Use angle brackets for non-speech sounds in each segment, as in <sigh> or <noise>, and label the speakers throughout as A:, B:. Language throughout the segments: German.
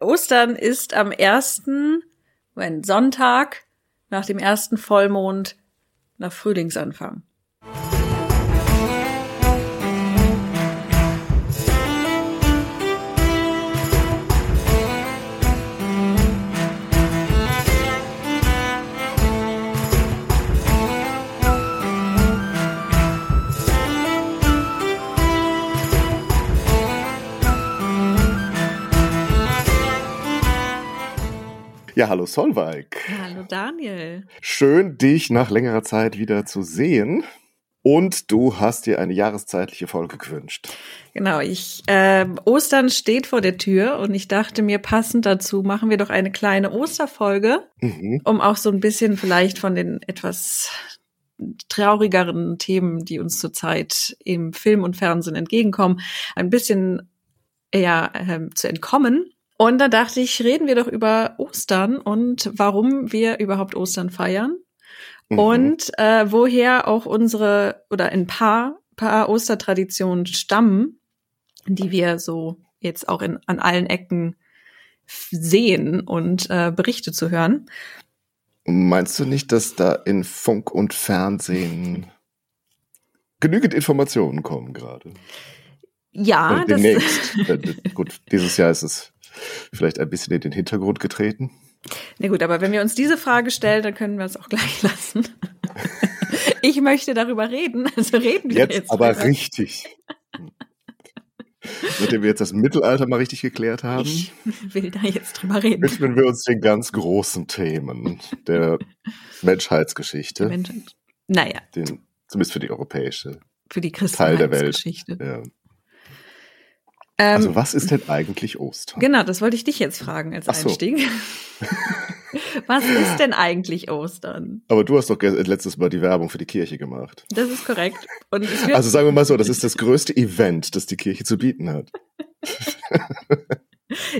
A: Ostern ist am ersten, wenn Sonntag nach dem ersten Vollmond nach Frühlingsanfang.
B: Ja, hallo Solveig.
A: Hallo Daniel.
B: Schön, dich nach längerer Zeit wieder zu sehen. Und du hast dir eine jahreszeitliche Folge gewünscht.
A: Genau, ich äh, Ostern steht vor der Tür und ich dachte mir passend dazu machen wir doch eine kleine Osterfolge, mhm. um auch so ein bisschen vielleicht von den etwas traurigeren Themen, die uns zurzeit im Film und Fernsehen entgegenkommen, ein bisschen ja äh, zu entkommen und da dachte ich, reden wir doch über Ostern und warum wir überhaupt Ostern feiern. Mhm. Und äh, woher auch unsere oder ein paar, paar Ostertraditionen stammen, die wir so jetzt auch in, an allen Ecken sehen und äh, Berichte zu hören.
B: Meinst du nicht, dass da in Funk und Fernsehen genügend Informationen kommen gerade?
A: Ja,
B: Oder demnächst. Gut, dieses Jahr ist es vielleicht ein bisschen in den Hintergrund getreten?
A: Na gut, aber wenn wir uns diese Frage stellen, dann können wir es auch gleich lassen. <laughs> ich möchte darüber reden, also reden wir
B: jetzt.
A: Jetzt
B: aber drüber. richtig. Nachdem wir jetzt das Mittelalter mal richtig geklärt haben.
A: Ich will da jetzt drüber reden.
B: Widmen wir uns den ganz großen Themen der Menschheitsgeschichte.
A: Menschheit. Naja.
B: Den, zumindest für die europäische.
A: Für die
B: Teil der Welt.
A: Ja.
B: Ähm, also was ist denn eigentlich Ostern?
A: Genau, das wollte ich dich jetzt fragen als so. Einstieg. <laughs> was ist denn eigentlich Ostern?
B: Aber du hast doch letztes Mal die Werbung für die Kirche gemacht.
A: Das ist korrekt.
B: also sagen wir mal so, das ist das größte Event, das die Kirche zu bieten hat.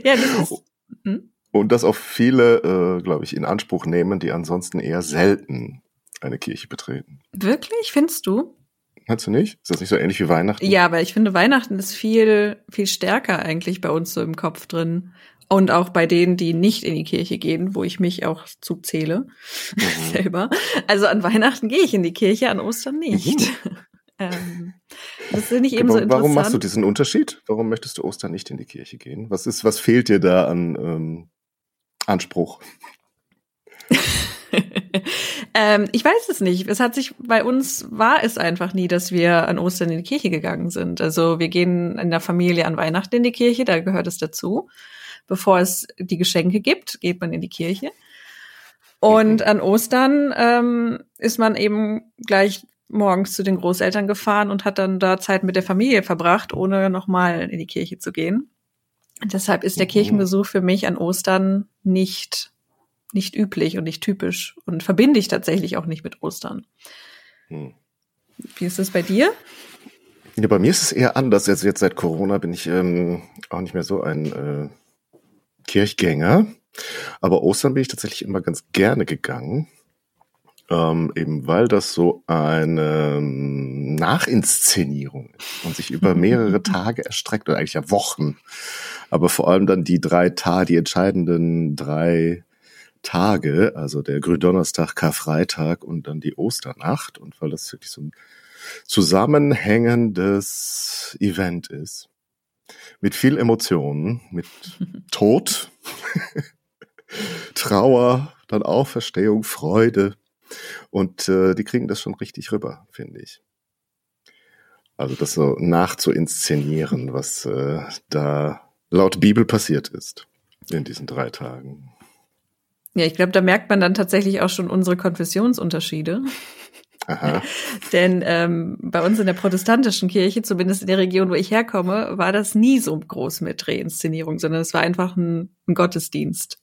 A: ja, das ist. Hm?
B: Und das auch viele, äh, glaube ich, in Anspruch nehmen, die ansonsten eher selten eine Kirche betreten.
A: Wirklich, findest du?
B: Meinst du nicht? Ist das nicht so ähnlich wie Weihnachten?
A: Ja, aber ich finde, Weihnachten ist viel, viel stärker eigentlich bei uns so im Kopf drin. Und auch bei denen, die nicht in die Kirche gehen, wo ich mich auch zuzähle mhm. <laughs> selber. Also an Weihnachten gehe ich in die Kirche, an Ostern nicht. Mhm. <laughs> ähm, das finde ich eben so interessant.
B: Warum machst du diesen Unterschied? Warum möchtest du Ostern nicht in die Kirche gehen? Was ist, was fehlt dir da an ähm, Anspruch? <laughs> <laughs>
A: ähm, ich weiß es nicht. Es hat sich bei uns war es einfach nie, dass wir an Ostern in die Kirche gegangen sind. Also wir gehen in der Familie an Weihnachten in die Kirche, da gehört es dazu. Bevor es die Geschenke gibt, geht man in die Kirche. Und an Ostern ähm, ist man eben gleich morgens zu den Großeltern gefahren und hat dann da Zeit mit der Familie verbracht, ohne nochmal in die Kirche zu gehen. Deshalb ist der mhm. Kirchenbesuch für mich an Ostern nicht nicht üblich und nicht typisch und verbinde ich tatsächlich auch nicht mit Ostern. Hm. Wie ist das bei dir?
B: Ja, bei mir ist es eher anders. Also jetzt seit Corona bin ich ähm, auch nicht mehr so ein äh, Kirchgänger. Aber Ostern bin ich tatsächlich immer ganz gerne gegangen. Ähm, eben weil das so eine ähm, Nachinszenierung ist und sich über <laughs> mehrere Tage erstreckt oder eigentlich ja Wochen. Aber vor allem dann die drei Tage, die entscheidenden drei Tage, also der Gründonnerstag, Karfreitag und dann die Osternacht und weil das wirklich so ein zusammenhängendes Event ist. Mit viel Emotionen, mit <laughs> Tod, Trauer, dann Auferstehung, Freude. Und äh, die kriegen das schon richtig rüber, finde ich. Also das so nachzuinszenieren, was äh, da laut Bibel passiert ist in diesen drei Tagen.
A: Ja, ich glaube, da merkt man dann tatsächlich auch schon unsere Konfessionsunterschiede. Aha. <laughs> Denn ähm, bei uns in der protestantischen Kirche, zumindest in der Region, wo ich herkomme, war das nie so groß mit Reinszenierung, sondern es war einfach ein, ein Gottesdienst.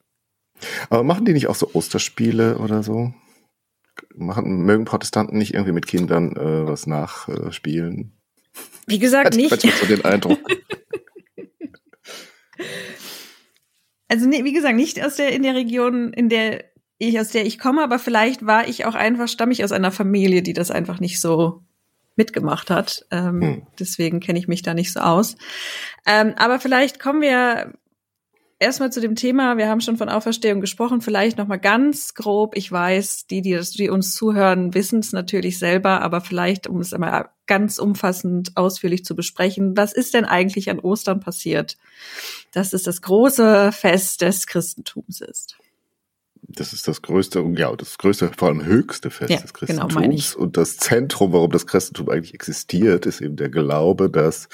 B: Aber machen die nicht auch so Osterspiele oder so? Machen, mögen Protestanten nicht irgendwie mit Kindern äh, was nachspielen?
A: Wie gesagt,
B: Hat
A: nicht.
B: Ich so den <laughs> Eindruck.
A: Also nee, wie gesagt, nicht aus der in der Region, in der ich aus der ich komme, aber vielleicht war ich auch einfach stamme ich aus einer Familie, die das einfach nicht so mitgemacht hat. Ähm, hm. Deswegen kenne ich mich da nicht so aus. Ähm, aber vielleicht kommen wir erstmal zu dem Thema. Wir haben schon von Auferstehung gesprochen. Vielleicht noch mal ganz grob. Ich weiß, die, die, die uns zuhören, wissen es natürlich selber, aber vielleicht, um es einmal ganz umfassend ausführlich zu besprechen. Was ist denn eigentlich an Ostern passiert? Dass es das große Fest des Christentums ist.
B: Das ist das größte, ja, das größte, vor allem höchste Fest ja, des genau, Christentums. Genau, und das Zentrum, warum das Christentum eigentlich existiert, ist eben der Glaube, dass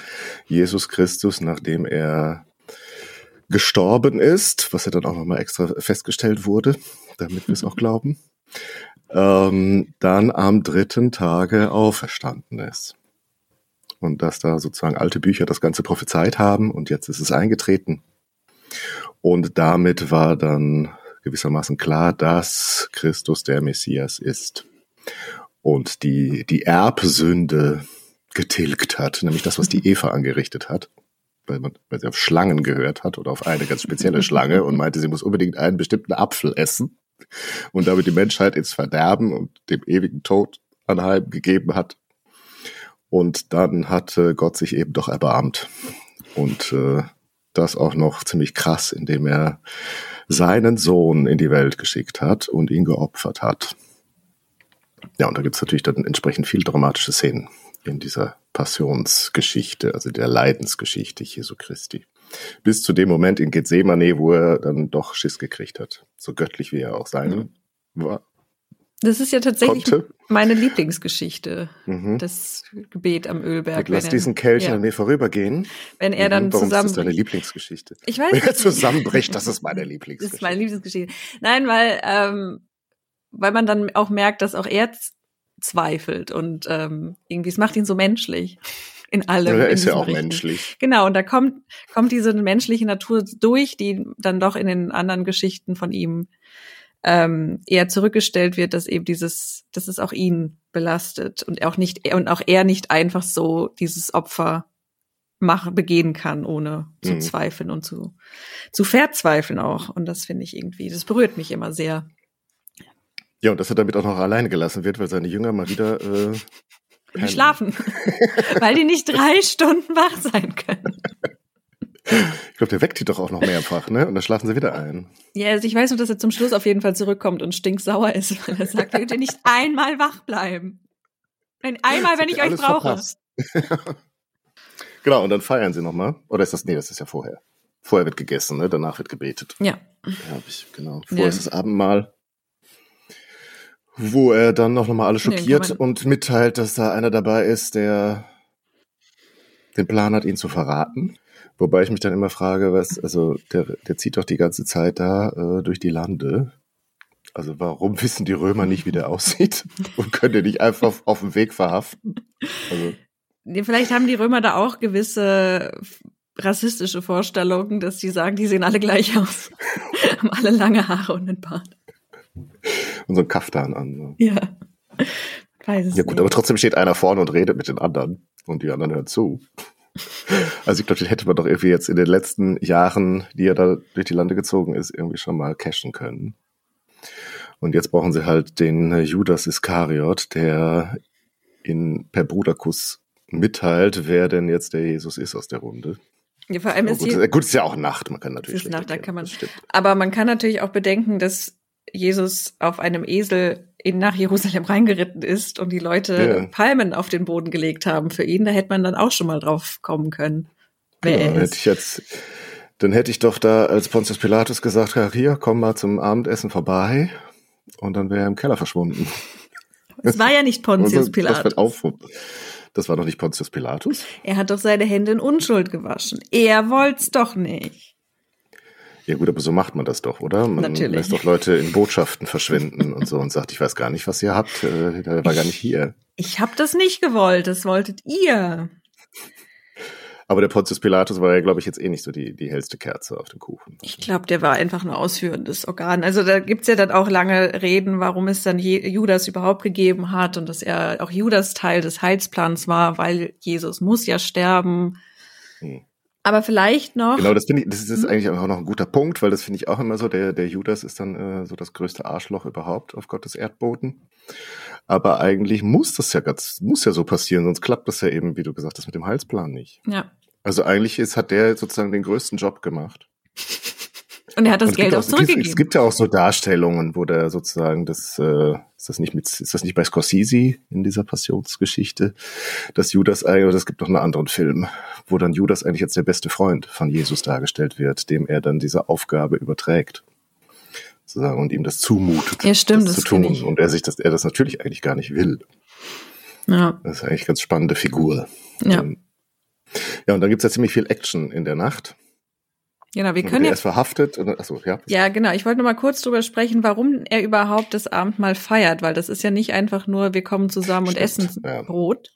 B: Jesus Christus, nachdem er gestorben ist, was ja dann auch nochmal extra festgestellt wurde, damit wir es auch <laughs> glauben, ähm, dann am dritten Tage auferstanden ist. Und dass da sozusagen alte Bücher das Ganze prophezeit haben und jetzt ist es eingetreten. Und damit war dann gewissermaßen klar, dass Christus der Messias ist und die, die Erbsünde getilgt hat, nämlich das, was die Eva angerichtet hat weil, man, weil sie auf Schlangen gehört hat oder auf eine ganz spezielle Schlange und meinte, sie muss unbedingt einen bestimmten Apfel essen und damit die Menschheit ins Verderben und dem ewigen Tod anheim gegeben hat. Und dann hat Gott sich eben doch erbarmt. Und äh, das auch noch ziemlich krass, indem er seinen Sohn in die Welt geschickt hat und ihn geopfert hat. Ja, und da gibt's natürlich dann entsprechend viel dramatische Szenen in dieser Passionsgeschichte, also der Leidensgeschichte Jesu Christi. Bis zu dem Moment in Gethsemane, wo er dann doch Schiss gekriegt hat. So göttlich wie er auch sein mhm. war.
A: Das ist ja tatsächlich konnte. meine Lieblingsgeschichte, mhm. das Gebet am Ölberg.
B: lass er, diesen Kelch ja. an mir vorübergehen.
A: Wenn er dann
B: mhm. Warum zusammen. Ist das deine Lieblingsgeschichte?
A: Ich weiß
B: Wenn er zusammenbricht, das ist meine Lieblingsgeschichte. <laughs>
A: Das ist meine Lieblingsgeschichte. Nein, weil, ähm, weil man dann auch merkt, dass auch er zweifelt und ähm, irgendwie, es macht ihn so menschlich in allem.
B: Ja, er ist ja auch Richten. menschlich.
A: Genau, und da kommt, kommt diese menschliche Natur durch, die dann doch in den anderen Geschichten von ihm ähm, eher zurückgestellt wird, dass eben dieses, dass es auch ihn belastet und auch nicht, und auch er nicht einfach so dieses Opfer machen, begehen kann, ohne zu mhm. zweifeln und zu, zu verzweifeln auch. Und das finde ich irgendwie, das berührt mich immer sehr.
B: Ja, und dass er damit auch noch alleine gelassen wird, weil seine Jünger mal wieder äh,
A: die schlafen, <laughs> weil die nicht drei Stunden wach sein können.
B: Ich glaube, der weckt die doch auch noch mehrfach, ne? Und dann schlafen sie wieder ein.
A: Ja, also ich weiß nur, dass er zum Schluss auf jeden Fall zurückkommt und stinksauer ist, weil er sagt, könnt ihr nicht einmal wach bleiben. Einmal, wenn ich euch brauche. <laughs>
B: genau, und dann feiern sie nochmal. Oder ist das, nee, das ist ja vorher. Vorher wird gegessen, ne? Danach wird gebetet.
A: Ja.
B: Ja, hab ich, genau. Vorher ja. ist das Abendmahl wo er dann noch mal alle schockiert nee, und mitteilt, dass da einer dabei ist, der den Plan hat, ihn zu verraten. Wobei ich mich dann immer frage, was, also der, der zieht doch die ganze Zeit da äh, durch die Lande. Also warum <laughs> wissen die Römer nicht, wie der aussieht und können den nicht einfach auf, auf dem Weg verhaften? Also.
A: Vielleicht haben die Römer da auch gewisse rassistische Vorstellungen, dass die sagen, die sehen alle gleich aus. <laughs> haben alle lange Haare und einen Bart
B: ein Kaftan an. So.
A: Ja. Weiß es
B: ja gut, nicht. aber trotzdem steht einer vorne und redet mit den anderen und die anderen hören zu. Also ich glaube, den hätte man doch irgendwie jetzt in den letzten Jahren, die er da durch die Lande gezogen ist, irgendwie schon mal cashen können. Und jetzt brauchen sie halt den Judas Iskariot, der in per Bruderkuss mitteilt, wer denn jetzt der Jesus ist aus der Runde.
A: Ja, vor allem ist
B: gut, gut, ist ja auch Nacht, man kann natürlich.
A: Ist Nacht, da kann man. Aber man kann natürlich auch bedenken, dass Jesus auf einem Esel in, nach Jerusalem reingeritten ist und die Leute ja. Palmen auf den Boden gelegt haben für ihn, da hätte man dann auch schon mal drauf kommen können.
B: Wer ja, hätte ich jetzt, dann hätte ich doch da als Pontius Pilatus gesagt, hier, komm mal zum Abendessen vorbei und dann wäre er im Keller verschwunden. <laughs>
A: Das war ja nicht Pontius Pilatus.
B: Das, auf, das war doch nicht Pontius Pilatus.
A: Er hat doch seine Hände in Unschuld gewaschen. Er wollt's doch nicht.
B: Ja gut, aber so macht man das doch, oder? Man Natürlich. lässt doch Leute in Botschaften verschwinden und so und sagt, ich weiß gar nicht, was ihr habt, äh, der war gar nicht hier.
A: Ich habe das nicht gewollt, das wolltet ihr.
B: Aber der Pontius Pilatus war ja, glaube ich, jetzt eh nicht so die, die hellste Kerze auf dem Kuchen.
A: Ich glaube, der war einfach ein ausführendes Organ. Also da gibt's ja dann auch lange Reden, warum es dann Judas überhaupt gegeben hat und dass er auch Judas Teil des Heilsplans war, weil Jesus muss ja sterben. Hm. Aber vielleicht noch.
B: Genau, das finde ich, das ist hm? eigentlich auch noch ein guter Punkt, weil das finde ich auch immer so. Der, der Judas ist dann äh, so das größte Arschloch überhaupt auf Gottes Erdboden. Aber eigentlich muss das ja ganz, muss ja so passieren, sonst klappt das ja eben, wie du gesagt hast, mit dem Heilsplan nicht.
A: Ja.
B: Also eigentlich ist, hat der sozusagen den größten Job gemacht. <laughs>
A: Und er hat das Geld auch, auch zurückgegeben.
B: Es gibt ja auch so Darstellungen, wo der sozusagen das, äh, ist das nicht mit, ist das nicht bei Scorsese in dieser Passionsgeschichte, dass Judas eigentlich, es gibt noch einen anderen Film, wo dann Judas eigentlich als der beste Freund von Jesus dargestellt wird, dem er dann diese Aufgabe überträgt. Sozusagen, und ihm das zumutet,
A: ja, stimmt,
B: das,
A: das
B: zu tun. Und er sich das, er das natürlich eigentlich gar nicht will. Ja. Das ist eigentlich eine ganz spannende Figur. Ja. Ähm, ja, und dann gibt's ja ziemlich viel Action in der Nacht.
A: Genau, wir können
B: ja. Er ist verhaftet. Achso, ja.
A: Ja, genau. Ich wollte noch mal kurz drüber sprechen, warum er überhaupt das Abendmahl feiert, weil das ist ja nicht einfach nur, wir kommen zusammen Stimmt, und essen ja. Brot.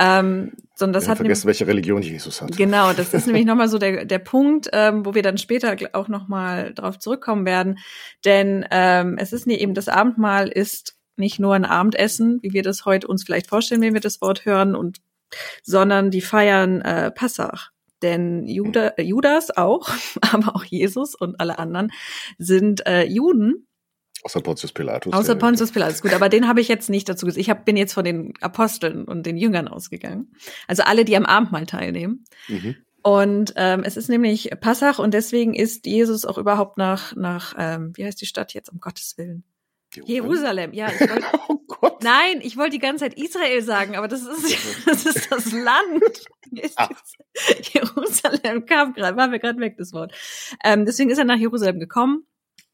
A: Ähm, sondern das wir hat
B: vergessen, welche Religion Jesus hat.
A: Genau, das ist <laughs> nämlich nochmal so der, der Punkt, ähm, wo wir dann später auch nochmal drauf zurückkommen werden. Denn ähm, es ist nie eben das Abendmahl ist nicht nur ein Abendessen, wie wir das heute uns vielleicht vorstellen, wenn wir das Wort hören, und sondern die feiern äh, Passach. Denn Juda, Judas auch, <laughs> aber auch Jesus und alle anderen sind äh, Juden.
B: Außer Pontius Pilatus.
A: Außer Pontius Pilatus, gut, aber den habe ich jetzt nicht dazu gesagt. Ich hab, bin jetzt von den Aposteln und den Jüngern ausgegangen. Also alle, die am Abendmahl teilnehmen. Mhm. Und ähm, es ist nämlich Passach und deswegen ist Jesus auch überhaupt nach, nach ähm, wie heißt die Stadt jetzt, um Gottes Willen? Jerusalem, ja. Ich wollt, oh <laughs> Gott. Nein, ich wollte die ganze Zeit Israel sagen, aber das ist <laughs> das, ist das Land. <laughs> Jerusalem kam gerade, war mir gerade weg, das Wort. Ähm, deswegen ist er nach Jerusalem gekommen,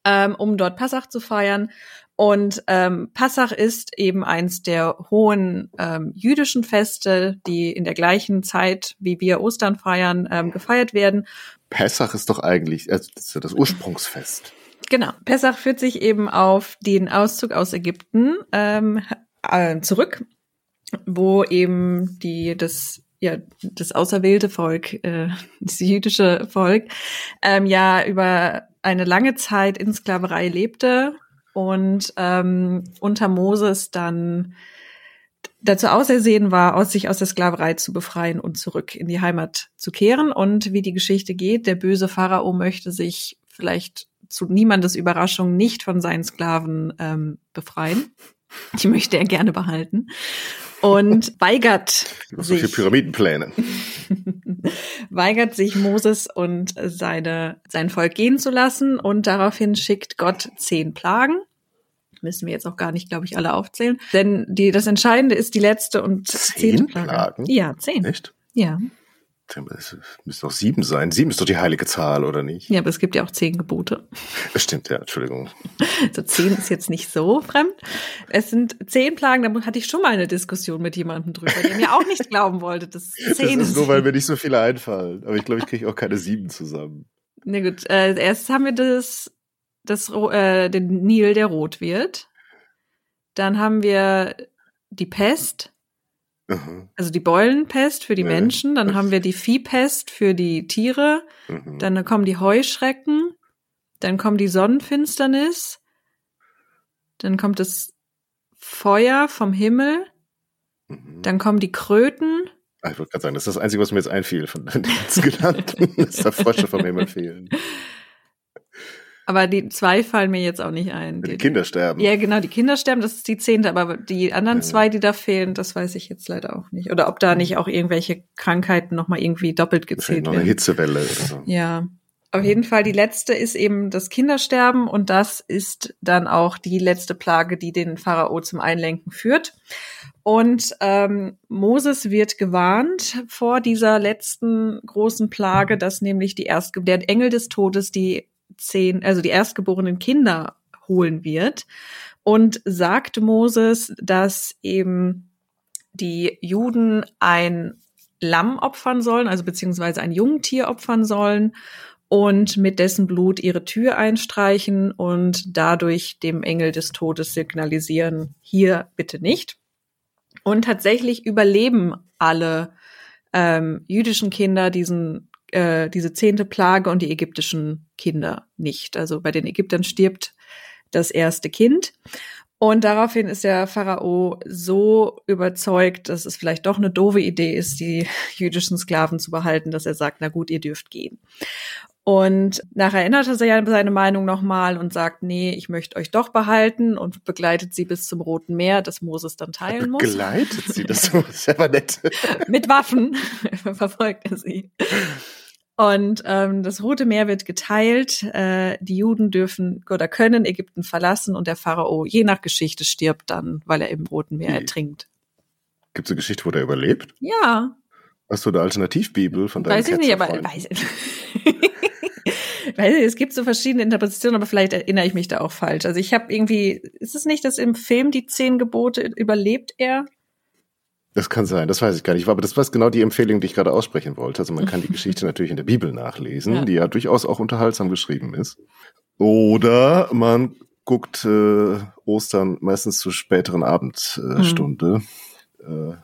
A: ähm, um dort Passach zu feiern. Und ähm, Passach ist eben eins der hohen ähm, jüdischen Feste, die in der gleichen Zeit, wie wir Ostern feiern, ähm, gefeiert werden.
B: Passach ist doch eigentlich also das, ist ja das Ursprungsfest.
A: Genau. Pessach führt sich eben auf den Auszug aus Ägypten ähm, äh, zurück, wo eben die das ja das auserwählte Volk, äh, <laughs> das jüdische Volk, ähm, ja über eine lange Zeit in Sklaverei lebte und ähm, unter Moses dann dazu ausersehen war, aus sich aus der Sklaverei zu befreien und zurück in die Heimat zu kehren. Und wie die Geschichte geht, der böse Pharao möchte sich vielleicht zu niemandes Überraschung nicht von seinen Sklaven ähm, befreien. Die möchte er gerne behalten. Und <laughs> weigert
B: so sich. Pyramidenpläne. <laughs>
A: weigert sich Moses und seine, sein Volk gehen zu lassen. Und daraufhin schickt Gott zehn Plagen. Müssen wir jetzt auch gar nicht, glaube ich, alle aufzählen. Denn die, das Entscheidende ist die letzte und zehn zehnte Plage. Plagen? Ja, zehn.
B: Echt?
A: Ja.
B: Es müsste doch sieben sein. Sieben ist doch die heilige Zahl, oder nicht?
A: Ja, aber es gibt ja auch zehn Gebote.
B: Stimmt, ja, Entschuldigung.
A: So zehn ist jetzt nicht so fremd. Es sind zehn Plagen, da hatte ich schon mal eine Diskussion mit jemandem drüber, der mir auch nicht glauben wollte, dass <laughs> zehn
B: das ist. nur, weil mir nicht so viele einfallen. Aber ich glaube, ich kriege auch keine sieben zusammen.
A: Na gut, äh, erst haben wir das, das äh, den Nil, der rot wird. Dann haben wir die Pest. Mhm. Also die Beulenpest für die ja, Menschen, dann haben wir die <laughs> Viehpest für die Tiere, mhm. dann kommen die Heuschrecken, dann kommt die Sonnenfinsternis, dann kommt das Feuer vom Himmel, mhm. dann kommen die Kröten.
B: Ah, ich wollte gerade sagen, das ist das Einzige, was mir jetzt einfiel von <laughs> den ganzen genannten, dass da Frösche vom Himmel fehlen. <laughs>
A: Aber die zwei fallen mir jetzt auch nicht ein.
B: Die, die Kinder sterben.
A: Ja, genau, die Kinder sterben, das ist die zehnte, aber die anderen ja. zwei, die da fehlen, das weiß ich jetzt leider auch nicht. Oder ob da nicht auch irgendwelche Krankheiten nochmal irgendwie doppelt gezählt werden.
B: Noch eine Hitzewelle oder so.
A: Ja. Auf jeden Fall, die letzte ist eben das Kindersterben und das ist dann auch die letzte Plage, die den Pharao zum Einlenken führt. Und ähm, Moses wird gewarnt vor dieser letzten großen Plage, dass nämlich die erste, der Engel des Todes die zehn, also die erstgeborenen Kinder holen wird und sagt Moses, dass eben die Juden ein Lamm opfern sollen, also beziehungsweise ein Jungtier opfern sollen und mit dessen Blut ihre Tür einstreichen und dadurch dem Engel des Todes signalisieren, hier bitte nicht. Und tatsächlich überleben alle ähm, jüdischen Kinder diesen äh, diese zehnte Plage und die ägyptischen Kinder nicht. Also bei den Ägyptern stirbt das erste Kind. Und daraufhin ist der Pharao so überzeugt, dass es vielleicht doch eine doofe Idee ist, die <laughs> jüdischen Sklaven zu behalten, dass er sagt, na gut, ihr dürft gehen. Und nachher ändert er seine Meinung nochmal und sagt, nee, ich möchte euch doch behalten und begleitet sie bis zum Roten Meer, das Moses dann teilen muss.
B: Begleitet sie, das ist aber nett. <laughs>
A: Mit Waffen <laughs> verfolgt er sie. Und ähm, das Rote Meer wird geteilt. Äh, die Juden dürfen oder können Ägypten verlassen und der Pharao je nach Geschichte stirbt dann, weil er im Roten Meer ertrinkt.
B: Gibt es eine Geschichte, wo der überlebt?
A: Ja.
B: Hast du eine Alternativbibel von deinem
A: Weiß ich nicht, aber weiß ich. <laughs> Weil es gibt so verschiedene Interpretationen, aber vielleicht erinnere ich mich da auch falsch. Also ich habe irgendwie, ist es nicht, dass im Film die zehn Gebote überlebt er?
B: Das kann sein, das weiß ich gar nicht. Aber das war genau die Empfehlung, die ich gerade aussprechen wollte. Also man kann die <laughs> Geschichte natürlich in der Bibel nachlesen, ja. die ja durchaus auch unterhaltsam geschrieben ist. Oder man guckt äh, Ostern meistens zur späteren Abendstunde. Äh, mhm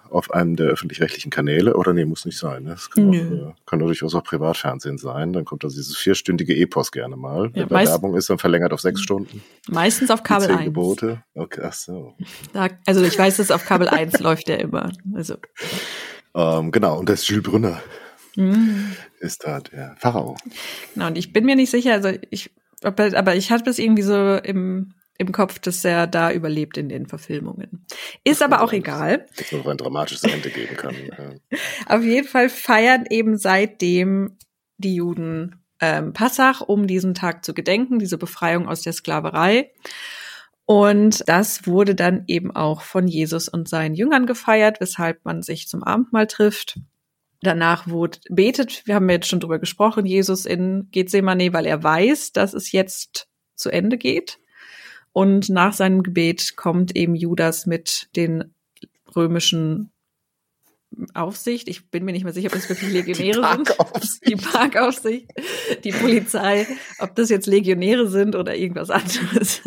B: auf einem der öffentlich-rechtlichen Kanäle. Oder nee, muss nicht sein. Ne? Das kann, auch, äh, kann durchaus auch Privatfernsehen sein. Dann kommt also dieses vierstündige Epos gerne mal. Wenn ja, da Werbung ist, dann verlängert auf sechs Stunden.
A: Meistens auf Kabel 1.
B: Gebote. Okay, ach so.
A: Da, also ich weiß, dass auf Kabel 1 <laughs> läuft der immer. Also.
B: Ähm, genau, und das ist Jules Brünner. Mhm. Ist da der Pharao.
A: Genau, und ich bin mir nicht sicher, also ich, aber ich hatte das irgendwie so im im Kopf, dass er da überlebt in den Verfilmungen. Ist aber auch egal.
B: Dass man ein dramatisches Ende geben kann. <laughs> Ja.
A: Auf jeden Fall feiern eben seitdem die Juden ähm, Passach, um diesen Tag zu gedenken, diese Befreiung aus der Sklaverei. Und das wurde dann eben auch von Jesus und seinen Jüngern gefeiert, weshalb man sich zum Abendmahl trifft. Danach wurde betet, wir haben jetzt schon drüber gesprochen, Jesus in Gethsemane, weil er weiß, dass es jetzt zu Ende geht. Und nach seinem Gebet kommt eben Judas mit den römischen Aufsicht. Ich bin mir nicht mehr sicher, ob das wirklich <laughs> Legionäre die sind. Die Parkaufsicht, die Polizei, ob das jetzt Legionäre sind oder irgendwas anderes.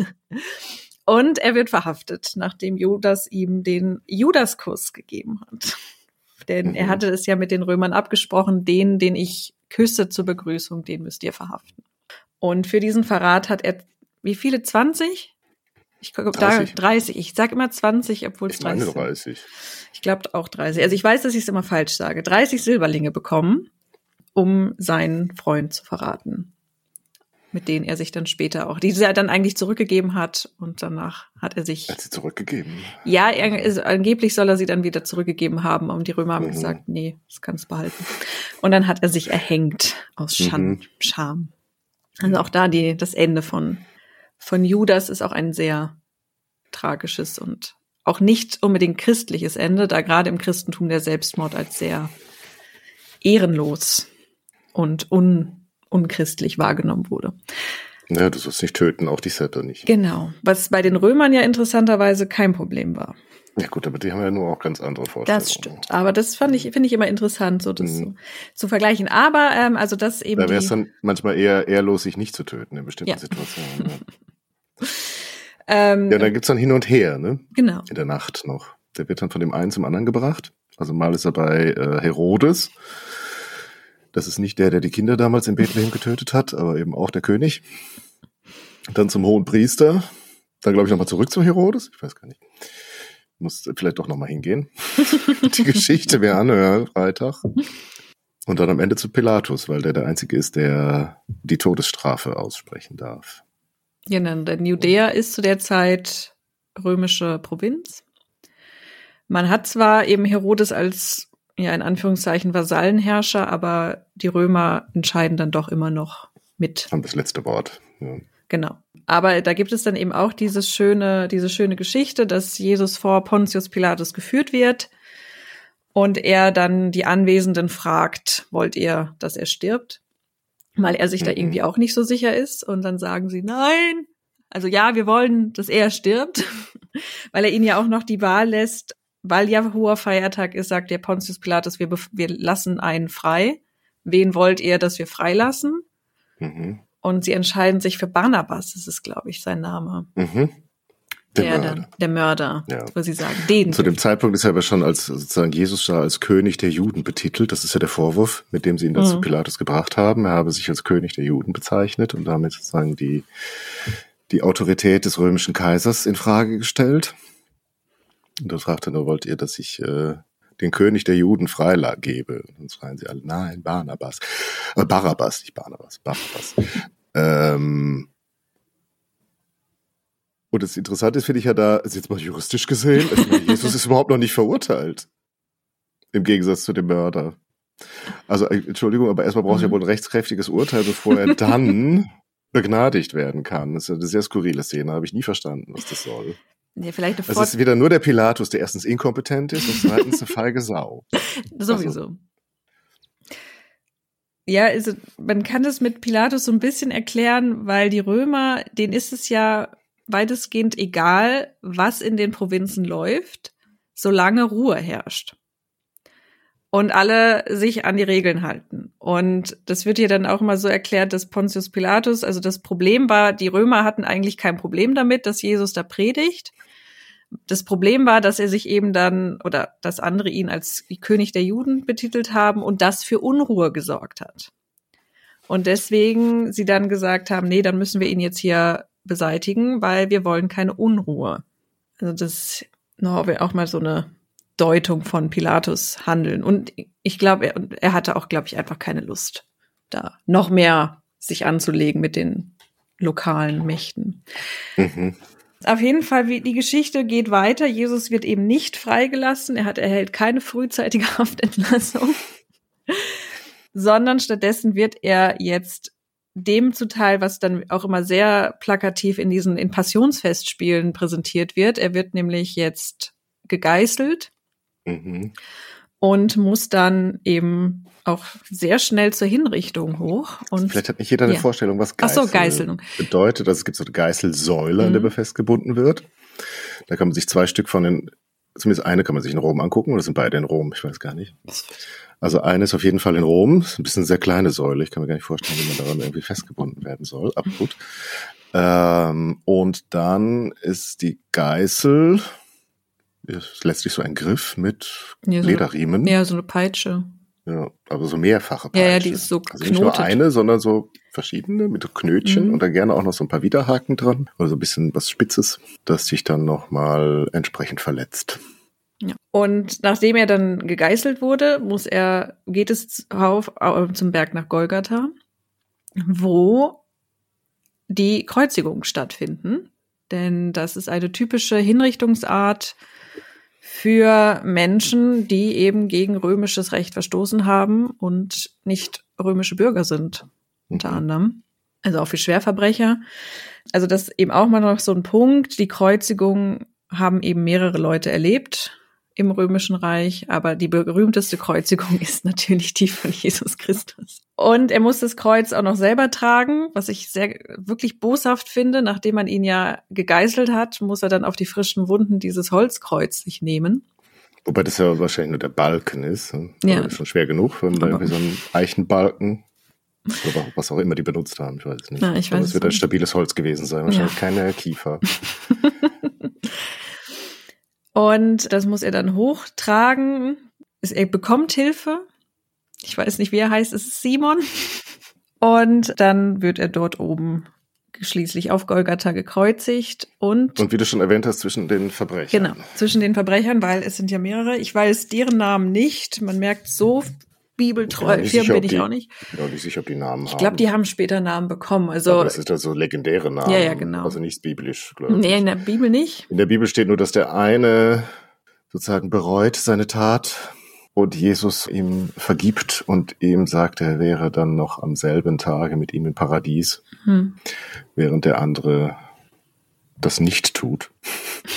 A: Und er wird verhaftet, nachdem Judas ihm den Judaskuss gegeben hat. Denn mhm. er hatte es ja mit den Römern abgesprochen, den, den ich küsse zur Begrüßung, den müsst ihr verhaften. Und für diesen Verrat hat er, wie viele? 20? Ich glaube, 30. 30. Ich sage immer 20, obwohl es 30
B: sind. 30.
A: Ich glaube auch 30. Also ich weiß, dass ich es immer falsch sage. 30 Silberlinge bekommen, um seinen Freund zu verraten. Mit denen er sich dann später auch, die er dann eigentlich zurückgegeben hat und danach hat er sich.
B: Hat sie zurückgegeben?
A: Ja, er, ist, angeblich soll er sie dann wieder zurückgegeben haben und die Römer haben mhm. gesagt, nee, das kannst du behalten. Und dann hat er sich erhängt aus Scham. Mhm. Scham. Also auch da die, das Ende von von Judas ist auch ein sehr tragisches und auch nicht unbedingt christliches Ende, da gerade im Christentum der Selbstmord als sehr ehrenlos und un unchristlich wahrgenommen wurde.
B: Ja, du sollst nicht töten, auch dich selber nicht.
A: Genau, was bei den Römern ja interessanterweise kein Problem war.
B: Ja gut, aber die haben ja nur auch ganz andere Vorstellungen.
A: Das stimmt. Aber das fand ich, finde ich immer interessant, so das mhm. zu vergleichen. Aber ähm, also das eben.
B: Da wäre es dann manchmal eher ehrlos, sich nicht zu töten in bestimmten ja. Situationen. <laughs> ähm, ja, da gibt's dann hin und her, ne?
A: Genau.
B: In der Nacht noch. Der wird dann von dem einen zum anderen gebracht. Also mal ist er bei äh, Herodes. Das ist nicht der, der die Kinder damals in Bethlehem getötet hat, aber eben auch der König. Dann zum hohen Priester. Dann glaube ich nochmal zurück zu Herodes. Ich weiß gar nicht. Muss vielleicht doch nochmal hingehen. <laughs> die Geschichte wäre anhören, Freitag. Und dann am Ende zu Pilatus, weil der der Einzige ist, der die Todesstrafe aussprechen darf.
A: Genau, denn Judäa ist zu der Zeit römische Provinz. Man hat zwar eben Herodes als, ja, in Anführungszeichen Vasallenherrscher, aber die Römer entscheiden dann doch immer noch mit.
B: Haben das letzte Wort. Ja.
A: Genau. Aber da gibt es dann eben auch dieses schöne, diese schöne Geschichte, dass Jesus vor Pontius Pilatus geführt wird und er dann die Anwesenden fragt, wollt ihr, dass er stirbt? Weil er sich mhm. da irgendwie auch nicht so sicher ist. Und dann sagen sie, nein. Also ja, wir wollen, dass er stirbt, <laughs> weil er ihnen ja auch noch die Wahl lässt, weil ja hoher Feiertag ist, sagt der Pontius Pilatus, wir, wir lassen einen frei. Wen wollt ihr, dass wir freilassen? Mhm. Und sie entscheiden sich für Barnabas, das ist, glaube ich, sein Name. Mhm. Der, der, Mörder. der Mörder, ja. wo sie sagen, den.
B: Zu dem Zeitpunkt ist er aber schon als sozusagen Jesus da als König der Juden betitelt. Das ist ja der Vorwurf, mit dem sie ihn dazu mhm. Pilatus gebracht haben. Er habe sich als König der Juden bezeichnet und damit sozusagen die, die Autorität des römischen Kaisers in Frage gestellt. Und da fragt er nur, wollt ihr, dass ich äh, den König der Juden freigebe? Und dann schreien sie alle, nein, Barnabas. Äh, Barabbas, nicht Barnabas, Barabbas. <laughs> ähm, und das Interessante ist, finde ich ja da, also jetzt mal juristisch gesehen, also <laughs> Jesus ist überhaupt noch nicht verurteilt. Im Gegensatz zu dem Mörder. Also, äh, Entschuldigung, aber erstmal braucht mhm. ja wohl ein rechtskräftiges Urteil, bevor er dann <laughs> begnadigt werden kann. Das ist eine sehr skurrile Szene, habe ich nie verstanden, was das soll.
A: Ja, vielleicht
B: es ist wieder nur der Pilatus, der erstens inkompetent ist und zweitens eine feige Sau. <laughs>
A: Sowieso. Also. Ja, also man kann das mit Pilatus so ein bisschen erklären, weil die Römer, denen ist es ja weitestgehend egal, was in den Provinzen läuft, solange Ruhe herrscht und alle sich an die Regeln halten. Und das wird hier dann auch immer so erklärt, dass Pontius Pilatus, also das Problem war, die Römer hatten eigentlich kein Problem damit, dass Jesus da predigt. Das Problem war, dass er sich eben dann oder dass andere ihn als König der Juden betitelt haben und das für Unruhe gesorgt hat. Und deswegen sie dann gesagt haben, nee, dann müssen wir ihn jetzt hier beseitigen, weil wir wollen keine Unruhe. Also das no, wäre auch mal so eine Deutung von Pilatus handeln. Und ich glaube, er, er hatte auch, glaube ich, einfach keine Lust, da noch mehr sich anzulegen mit den lokalen Mächten. Mhm. Auf jeden Fall, wie die Geschichte geht weiter. Jesus wird eben nicht freigelassen. Er hat erhält keine frühzeitige <laughs> Haftentlassung, sondern stattdessen wird er jetzt dem zuteil, was dann auch immer sehr plakativ in diesen in Passionsfestspielen präsentiert wird. Er wird nämlich jetzt gegeißelt Mhm. Und muss dann eben auch sehr schnell zur Hinrichtung hoch. Und
B: Vielleicht hat nicht jeder eine ja. Vorstellung, was
A: Geißel so, Geißelung.
B: bedeutet. Also es gibt so eine Geißelsäule, mhm. an der man festgebunden wird. Da kann man sich zwei Stück von den, zumindest eine kann man sich in Rom angucken, oder sind beide in Rom, ich weiß gar nicht. Also eine ist auf jeden Fall in Rom, ist ein bisschen eine sehr kleine Säule. Ich kann mir gar nicht vorstellen, wie man daran irgendwie festgebunden werden soll. Aber gut. Ähm, und dann ist die Geißel, ist letztlich so ein Griff mit ja, so, Lederriemen.
A: Ja, so eine Peitsche.
B: Ja, aber so mehrfache
A: Peitsche. Ja, ja, die ist so
B: also Nicht nur eine, sondern so verschiedene mit Knötchen mhm. und da gerne auch noch so ein paar Widerhaken dran. Oder so ein bisschen was Spitzes, das sich dann nochmal entsprechend verletzt.
A: Ja. Und nachdem er dann gegeißelt wurde, muss er, geht es auf, zum Berg nach Golgatha, wo die Kreuzigungen stattfinden. Denn das ist eine typische Hinrichtungsart für Menschen, die eben gegen römisches Recht verstoßen haben und nicht römische Bürger sind, unter mhm. anderem. Also auch für Schwerverbrecher. Also das ist eben auch mal noch so ein Punkt. Die Kreuzigung haben eben mehrere Leute erlebt im Römischen Reich, aber die berühmteste Kreuzigung <laughs> ist natürlich die von Jesus Christus. Und er muss das Kreuz auch noch selber tragen, was ich sehr wirklich boshaft finde. Nachdem man ihn ja gegeißelt hat, muss er dann auf die frischen Wunden dieses Holzkreuz sich nehmen.
B: Wobei das ja wahrscheinlich nur der Balken ist. Ja. Das ist schon schwer genug, wenn da irgendwie so ein Eichenbalken oder was auch immer die benutzt haben, ich weiß es nicht.
A: Na, ich weiß
B: Aber es wird ein stabiles Holz gewesen sein, wahrscheinlich ja. keine Kiefer. <laughs>
A: Und das muss er dann hochtragen. Er bekommt Hilfe. Ich weiß nicht, wie er heißt. Es ist Simon. Und dann wird er dort oben schließlich auf Golgatha gekreuzigt und
B: und wie du schon erwähnt hast zwischen den Verbrechern.
A: Genau, zwischen den Verbrechern, weil es sind ja mehrere. Ich weiß deren Namen nicht. Man merkt so bibeltreu. Ja, Firmen bin ich
B: die,
A: auch nicht.
B: Ich bin auch nicht sicher, ob die Namen
A: ich haben. Ich glaube, die haben später Namen bekommen. Also
B: Aber das ist ja so legendäre Namen.
A: Ja, ja, genau.
B: Also nicht biblisch, glaube
A: ich. Nee, in der Bibel nicht.
B: In der Bibel steht nur, dass der eine sozusagen bereut seine Tat und Jesus ihm vergibt und ihm sagt, er wäre dann noch am selben Tage mit ihm im Paradies, hm. während der andere das nicht tut.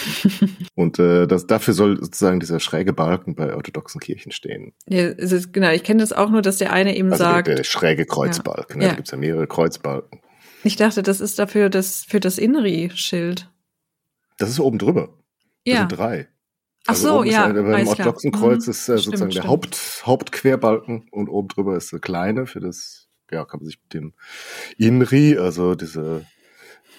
B: <laughs> und äh, das, dafür soll sozusagen dieser schräge Balken bei orthodoxen Kirchen stehen.
A: Ja, es ist, genau, ich kenne das auch nur, dass der eine eben
B: also
A: sagt.
B: Der, der schräge Kreuzbalken, ja. Ne? ja. da gibt's ja mehrere Kreuzbalken.
A: Ich dachte, das ist dafür das für das Inri-Schild.
B: Das ist oben drüber. Das ja. sind drei.
A: Ach also so, ja.
B: Ist, beim orthodoxen Kreuz mhm. ist äh, sozusagen stimmt, der stimmt. Haupt, Hauptquerbalken und oben drüber ist der kleine für das, ja, kann man sich mit dem Inri, also diese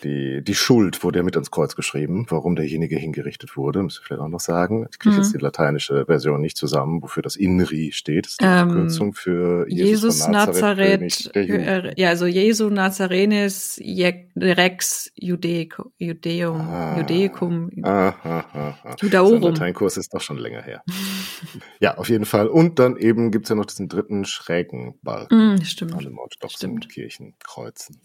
B: die, die Schuld wurde ja mit ans Kreuz geschrieben, warum derjenige hingerichtet wurde, muss ich vielleicht auch noch sagen. Ich kriege mhm. jetzt die lateinische Version nicht zusammen, wofür das INRI steht. Das ist die ähm, Verkürzung für Jesus, Jesus Nazareth. Nazareth
A: äh, ja, also Jesu Nazarenes Rex Judeico, Judeum, ah, Judeicum, ah, ah, ah, ah. Judaorum.
B: Der Lateinkurs ist doch schon länger her. <laughs> ja, auf jeden Fall. Und dann eben gibt's ja noch diesen dritten schrägen Balken
A: mm, stimmt.
B: an den orthodoxen Kirchenkreuzen.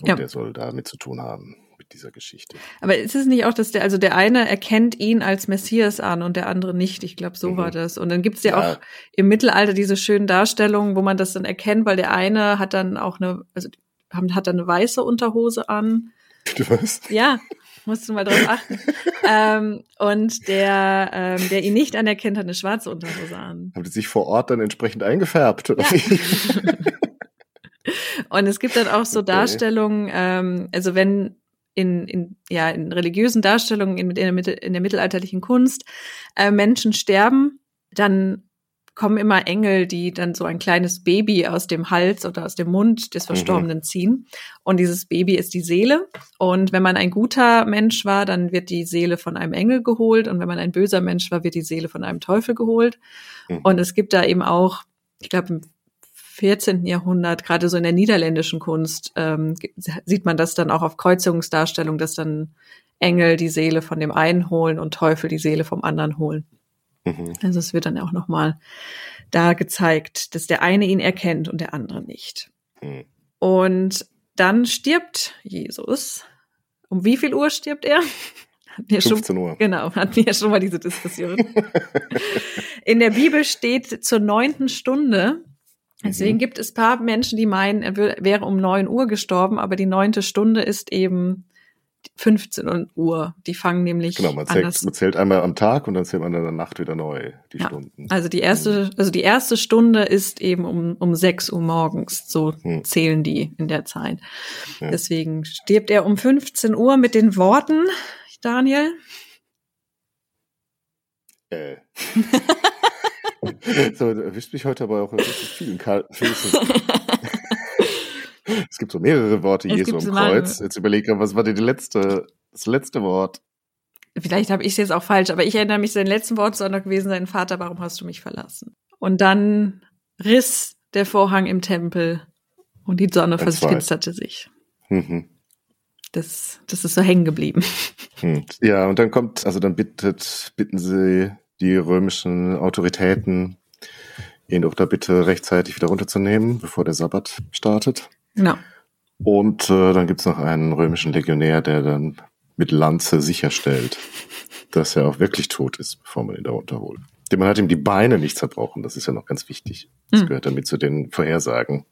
B: Und ja. der soll damit zu tun haben, mit dieser Geschichte.
A: Aber ist es nicht auch, dass der, also der eine erkennt ihn als Messias an und der andere nicht? Ich glaube, so mhm. war das. Und dann gibt's ja, ja, auch im Mittelalter diese schönen Darstellungen, wo man das dann erkennt, weil der eine hat dann auch eine, also hat dann eine weiße Unterhose an.
B: Du weißt?
A: Ja, musst du mal drauf achten. <laughs> ähm, und der, ähm, der ihn nicht anerkennt, hat eine schwarze Unterhose an.
B: Haben die sich vor Ort dann entsprechend eingefärbt? Oder? Ja. <laughs>
A: und es gibt dann auch so okay. Darstellungen, ähm, also wenn in, in, ja, in religiösen Darstellungen in, in, der, in der mittelalterlichen Kunst äh, Menschen sterben, dann kommen immer Engel, die dann so ein kleines Baby aus dem Hals oder aus dem Mund des mhm. Verstorbenen ziehen. Und dieses Baby ist die Seele. Und wenn man ein guter Mensch war, dann wird die Seele von einem Engel geholt. Und wenn man ein böser Mensch war, wird die Seele von einem Teufel geholt. Mhm. Und es gibt da eben auch, ich glaube, 14. Jahrhundert, gerade so in der niederländischen Kunst, ähm, sieht man das dann auch auf Kreuzungsdarstellung, dass dann Engel die Seele von dem einen holen und Teufel die Seele vom anderen holen. Mhm. Also es wird dann auch nochmal da gezeigt, dass der eine ihn erkennt und der andere nicht. Mhm. Und dann stirbt Jesus. Um wie viel Uhr stirbt er? <laughs>
B: 15 schon, Uhr.
A: Genau, hatten wir ja schon mal diese Diskussion. <laughs> In der Bibel steht zur neunten Stunde. Deswegen mhm. gibt es paar Menschen, die meinen, er wäre um neun Uhr gestorben, aber die neunte Stunde ist eben 15 Uhr. Die fangen nämlich
B: genau, man zählt, man zählt einmal am Tag und dann zählt man in der Nacht wieder neu die ja, Stunden.
A: Also die erste, also die erste Stunde ist eben um um 6 Uhr morgens. So hm. zählen die in der Zeit. Ja. Deswegen stirbt er um 15 Uhr mit den Worten, Daniel.
B: Äh. <laughs> <laughs> so, erwischt mich heute aber auch mit vielen Füßen. <laughs> Es gibt so mehrere Worte es Jesu am Kreuz. Jetzt überlege ich, was war denn die letzte, das letzte Wort?
A: Vielleicht habe ich es jetzt auch falsch, aber ich erinnere mich, sein letzten Wort soll noch gewesen sein, Vater, warum hast du mich verlassen? Und dann riss der Vorhang im Tempel und die Sonne verfinsterte sich. Mhm. Das, das ist so hängen geblieben.
B: Hm. Ja, und dann kommt, also dann bittet, bitten sie die römischen Autoritäten, ihn doch da bitte rechtzeitig wieder runterzunehmen, bevor der Sabbat startet.
A: Genau.
B: Und äh, dann gibt's noch einen römischen Legionär, der dann mit Lanze sicherstellt, dass er auch wirklich tot ist, bevor man ihn da runterholt. Denn man hat ihm die Beine nicht zerbrochen, das ist ja noch ganz wichtig. Das mhm. gehört damit zu den Vorhersagen,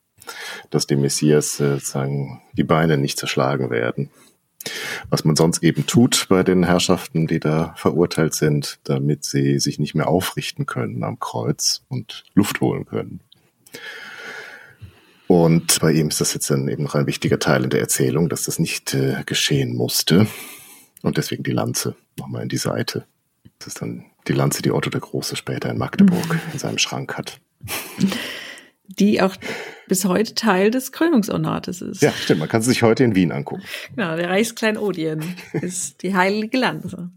B: dass dem Messias äh, sagen, die Beine nicht zerschlagen werden. Was man sonst eben tut bei den Herrschaften, die da verurteilt sind, damit sie sich nicht mehr aufrichten können am Kreuz und Luft holen können. Und bei ihm ist das jetzt dann eben noch ein wichtiger Teil in der Erzählung, dass das nicht äh, geschehen musste. Und deswegen die Lanze nochmal in die Seite. Das ist dann die Lanze, die Otto der Große später in Magdeburg mhm. in seinem Schrank hat.
A: Die auch bis heute Teil des Krönungsornates ist.
B: Ja, stimmt. Man kann sie sich heute in Wien angucken.
A: Genau, der Reichskleinodien <laughs> ist die heilige Lanze.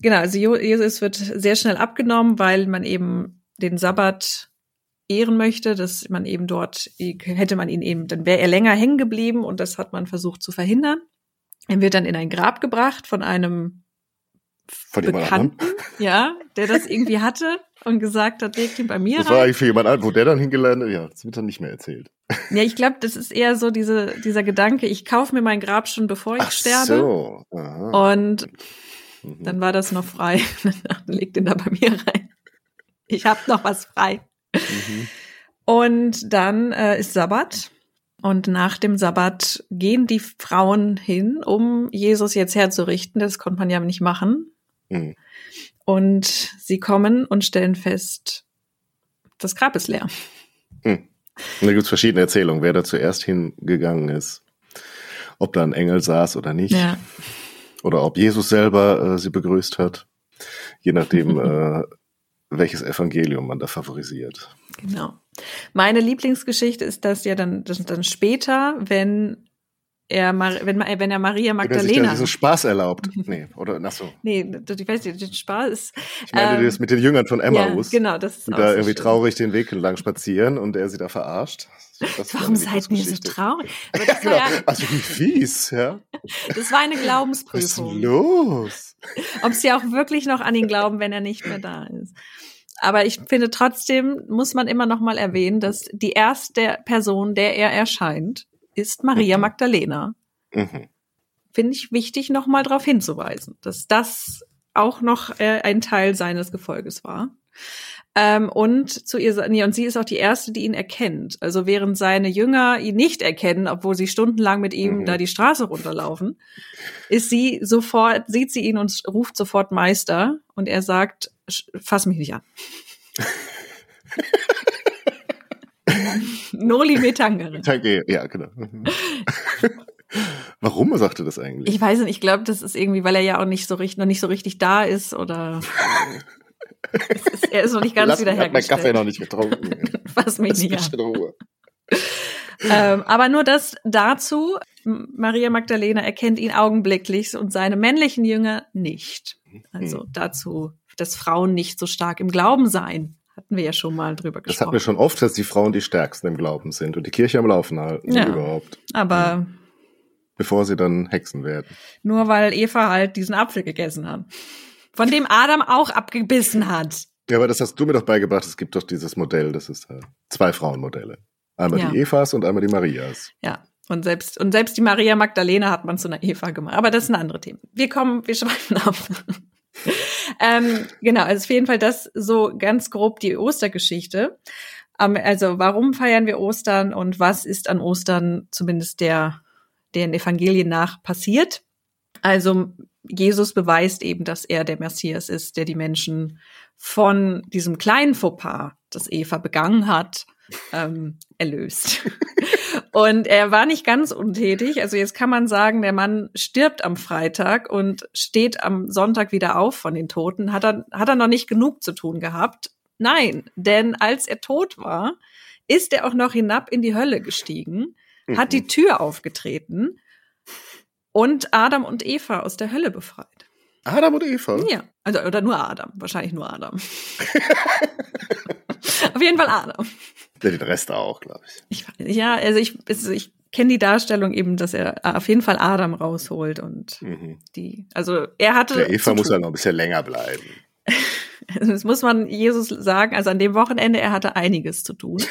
A: Genau, also Jesus wird sehr schnell abgenommen, weil man eben den Sabbat ehren möchte, dass man eben dort, hätte man ihn eben, dann wäre er länger hängen geblieben und das hat man versucht zu verhindern. Er wird dann in ein Grab gebracht von einem
B: von
A: Bekannten, ja, der das irgendwie hatte und gesagt hat, legt ihn bei mir
B: das rein. Das war eigentlich für jemand anderes, wo der dann hingelandet ja, das wird dann nicht mehr erzählt.
A: Ja, ich glaube, das ist eher so diese, dieser Gedanke, ich kaufe mir mein Grab schon, bevor ich Ach sterbe. So. Aha. Und mhm. dann war das noch frei. <laughs> legt ihn da bei mir rein. Ich habe noch was frei. Mhm. Und dann äh, ist Sabbat. Und nach dem Sabbat gehen die Frauen hin, um Jesus jetzt herzurichten. Das konnte man ja nicht machen. Mhm. Und sie kommen und stellen fest, das Grab ist leer.
B: Mhm. Da gibt es verschiedene Erzählungen, wer da zuerst hingegangen ist. Ob da ein Engel saß oder nicht. Ja. Oder ob Jesus selber äh, sie begrüßt hat. Je nachdem, <laughs> äh, welches Evangelium man da favorisiert.
A: Genau. Meine Lieblingsgeschichte ist das ja dann, das dann später, wenn er, wenn, wenn er Maria Magdalena. Wenn er
B: diesen Spaß erlaubt. <laughs> Nee, oder, ach so.
A: Nee, ich weiß nicht, den Spaß ist.
B: Ich meine, ähm, das mit den Jüngern von Emmaus.
A: Ja, genau, das ist
B: Die da so irgendwie schön. traurig den Weg lang spazieren und er sie da verarscht.
A: Warum seid ihr so traurig? <laughs>
B: Ja, genau. ja, also wie fies, ja.
A: Das war eine Glaubensprüfung.
B: Was ist los?
A: Ob sie auch wirklich noch an ihn glauben, wenn er nicht mehr da ist. Aber ich finde trotzdem muss man immer noch mal erwähnen, dass die erste Person, der er erscheint, ist Maria mhm. Magdalena. Mhm. finde ich wichtig, nochmal darauf hinzuweisen, dass das auch noch äh, ein Teil seines Gefolges war. Ähm, und zu ihr, nee, und sie ist auch die erste, die ihn erkennt. Also während seine Jünger ihn nicht erkennen, obwohl sie stundenlang mit ihm mhm. da die Straße runterlaufen, ist sie sofort, sieht sie ihn und ruft sofort Meister und er sagt, fass mich nicht an. <laughs> <laughs> Noli me tangere.
B: Ja, genau. <laughs> Warum sagt er das eigentlich?
A: Ich weiß nicht, ich glaube, das ist irgendwie, weil er ja auch nicht so richtig, noch nicht so richtig da ist oder <laughs> ist, er ist noch nicht ganz Lass, wieder hergestellt.
B: Ich habe Kaffee noch nicht getrunken.
A: Fass mich Lass nicht mich an. In Ruhe. ähm, aber nur das dazu, Maria Magdalena erkennt ihn augenblicklich und seine männlichen Jünger nicht. Also hm. dazu, dass Frauen nicht so stark im Glauben seien. Hatten wir ja schon mal drüber gesprochen.
B: Das hatten wir schon oft, dass die Frauen die stärksten im Glauben sind und die Kirche am Laufen halten
A: ja,
B: überhaupt.
A: Aber
B: bevor sie dann Hexen werden.
A: Nur weil Eva halt diesen Apfel gegessen hat von dem Adam auch abgebissen hat.
B: Ja, aber das hast du mir doch beigebracht. Es gibt doch dieses Modell, das ist äh, zwei Frauenmodelle. Einmal ja. die Evas und einmal die Marias.
A: Ja. Und selbst, und selbst die Maria Magdalena hat man zu einer Eva gemacht. Aber das ist ein anderes Thema. Wir kommen, wir <laughs> schweifen ab. Ähm, genau, also auf jeden Fall das so ganz grob die Ostergeschichte. Um, also warum feiern wir Ostern und was ist an Ostern zumindest der, den Evangelien nach passiert? Also Jesus beweist eben, dass er der Messias ist, der die Menschen von diesem kleinen Fauxpas, das Eva begangen hat, ähm, erlöst. <laughs> und er war nicht ganz untätig. Also jetzt kann man sagen, der Mann stirbt am Freitag und steht am Sonntag wieder auf von den Toten. Hat er, hat er noch nicht genug zu tun gehabt? Nein, denn als er tot war, ist er auch noch hinab in die Hölle gestiegen, hat die mhm. Tür aufgetreten und Adam und Eva aus der Hölle befreit.
B: Adam und Eva?
A: Ja, also oder nur Adam, wahrscheinlich nur Adam. <laughs> Auf jeden Fall Adam.
B: Ja, den Rest auch, glaube
A: ich. ich. Ja, also ich, also ich kenne die Darstellung eben, dass er auf jeden Fall Adam rausholt und mhm. die, also er hatte.
B: Der Eva muss ja noch ein bisschen länger bleiben. <laughs>
A: das muss man Jesus sagen. Also an dem Wochenende, er hatte einiges zu tun.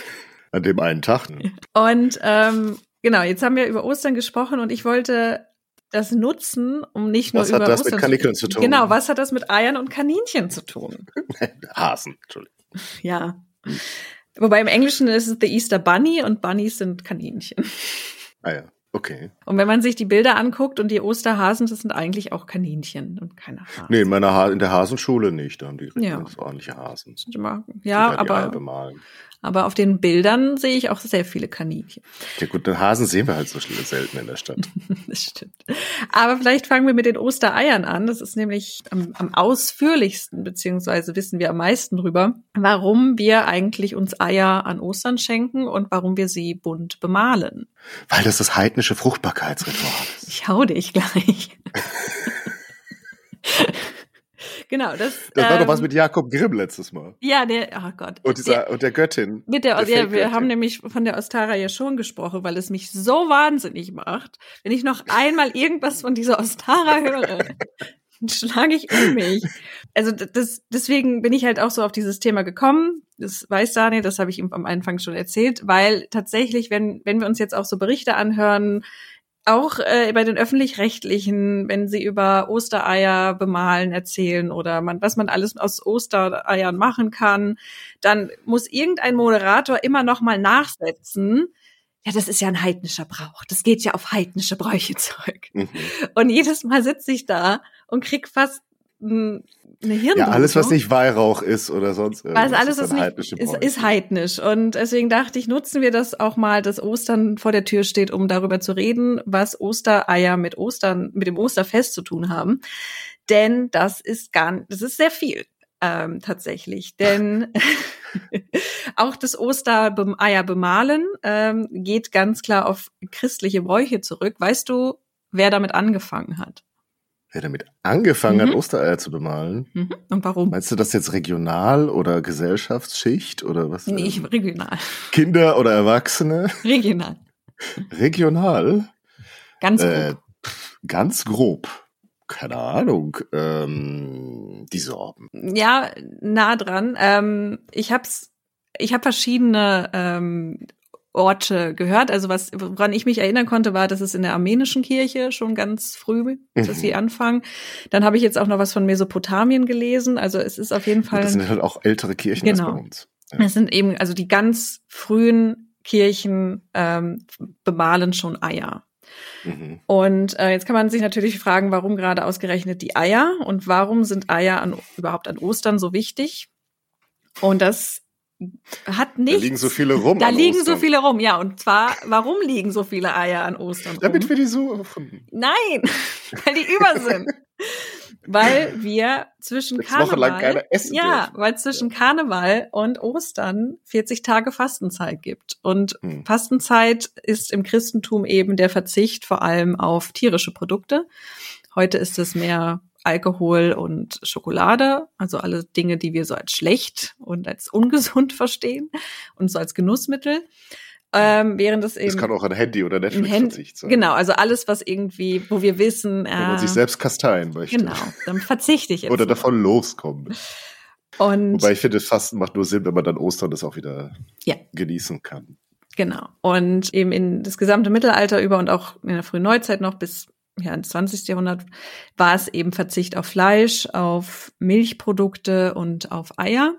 B: An dem einen Tag. Ne?
A: Und ähm, genau, jetzt haben wir über Ostern gesprochen und ich wollte das nutzen, um nicht nur
B: was über Was hat das Ostern mit Kaninchen zu tun?
A: Genau, was hat das mit Eiern und Kaninchen zu tun? <laughs>
B: Hasen, Entschuldigung.
A: Ja. Wobei im Englischen ist es The Easter Bunny und Bunnies sind Kaninchen.
B: Ah ja. Okay.
A: Und wenn man sich die Bilder anguckt und die Osterhasen, das sind eigentlich auch Kaninchen und keine Hasen.
B: Nee, in meiner ha in der Hasenschule nicht, da haben die ja. ordentliche Hasen.
A: Ja, aber aber auf den Bildern sehe ich auch sehr viele Kaninchen.
B: Ja gut, den Hasen sehen wir halt so selten in der Stadt. <laughs>
A: das stimmt. Aber vielleicht fangen wir mit den Ostereiern an. Das ist nämlich am, am ausführlichsten, beziehungsweise wissen wir am meisten drüber, warum wir eigentlich uns Eier an Ostern schenken und warum wir sie bunt bemalen.
B: Weil das das heidnische Fruchtbarkeitsritual ist.
A: Ich hau dich gleich. <laughs> Genau, das.
B: Das war ähm, doch was mit Jakob Grimm letztes Mal.
A: Ja, der, oh Gott.
B: Und, dieser, der, und der Göttin.
A: Mit der, der ja, wir haben nämlich von der Ostara ja schon gesprochen, weil es mich so wahnsinnig macht, wenn ich noch einmal irgendwas von dieser Ostara höre. <laughs> schlage ich um mich. Also das, deswegen bin ich halt auch so auf dieses Thema gekommen. Das weiß Daniel, das habe ich ihm am Anfang schon erzählt, weil tatsächlich, wenn, wenn wir uns jetzt auch so Berichte anhören, auch äh, bei den öffentlich-rechtlichen, wenn sie über Ostereier bemalen erzählen oder man, was man alles aus Ostereiern machen kann, dann muss irgendein Moderator immer noch mal nachsetzen. Ja, das ist ja ein heidnischer Brauch. Das geht ja auf heidnische Bräuche zurück. Mhm. Und jedes Mal sitze ich da und krieg fast eine Hirnblutung. Ja,
B: alles, was nicht Weihrauch ist oder sonst
A: irgendwas. Also alles, was nicht ist, ist heidnisch. Und deswegen dachte ich, nutzen wir das auch mal, dass Ostern vor der Tür steht, um darüber zu reden, was Ostereier mit Ostern, mit dem Osterfest zu tun haben. Denn das ist gar, das ist sehr viel. Ähm, tatsächlich. <laughs> Denn <laughs> auch das Ostereier bemalen ähm, geht ganz klar auf christliche Bräuche zurück. Weißt du, wer damit angefangen hat?
B: Wer damit angefangen mhm. hat, Ostereier zu bemalen.
A: Mhm. Und warum?
B: Meinst du das jetzt regional oder Gesellschaftsschicht oder was?
A: Nee, ich, regional.
B: Kinder oder Erwachsene?
A: Regional.
B: Regional?
A: Ganz grob. Äh,
B: ganz grob. Keine Ahnung. Ähm, die Sorben.
A: Ja, nah dran. Ähm, ich hab's, ich habe verschiedene ähm, Orte gehört. Also was, woran ich mich erinnern konnte, war, dass es in der armenischen Kirche schon ganz früh, mhm. dass sie anfangen. Dann habe ich jetzt auch noch was von Mesopotamien gelesen. Also es ist auf jeden Fall.
B: Und das sind halt auch ältere Kirchen genau. als bei uns.
A: Ja. Es sind eben, also die ganz frühen Kirchen ähm, bemalen schon Eier. Mhm. Und äh, jetzt kann man sich natürlich fragen, warum gerade ausgerechnet die Eier und warum sind Eier an, überhaupt an Ostern so wichtig? Und das hat nicht. Da
B: liegen so viele rum.
A: Da liegen Ostern. so viele rum, ja. Und zwar, warum liegen so viele Eier an Ostern?
B: Damit rum? wir die suchen.
A: Nein, <laughs> weil die über sind. weil wir zwischen Sechs Karneval, ja, dürfen. weil zwischen ja. Karneval und Ostern 40 Tage Fastenzeit gibt. Und hm. Fastenzeit ist im Christentum eben der Verzicht vor allem auf tierische Produkte. Heute ist es mehr Alkohol und Schokolade, also alle Dinge, die wir so als schlecht und als ungesund <laughs> verstehen und so als Genussmittel. Ähm, während es eben. Es
B: kann auch ein Handy oder Netflix Hand Verzicht sein.
A: Genau, also alles, was irgendwie, wo wir wissen,
B: äh, Wenn man sich selbst kasteien möchte.
A: Genau, dann verzichte ich <laughs> jetzt.
B: oder davon loskommen. Und Wobei ich finde, Fasten macht nur Sinn, wenn man dann Ostern das auch wieder ja. genießen kann.
A: Genau. Und eben in das gesamte Mittelalter über und auch in der frühen Neuzeit noch bis ja, ins 20. Jahrhundert war es eben Verzicht auf Fleisch, auf Milchprodukte und auf Eier.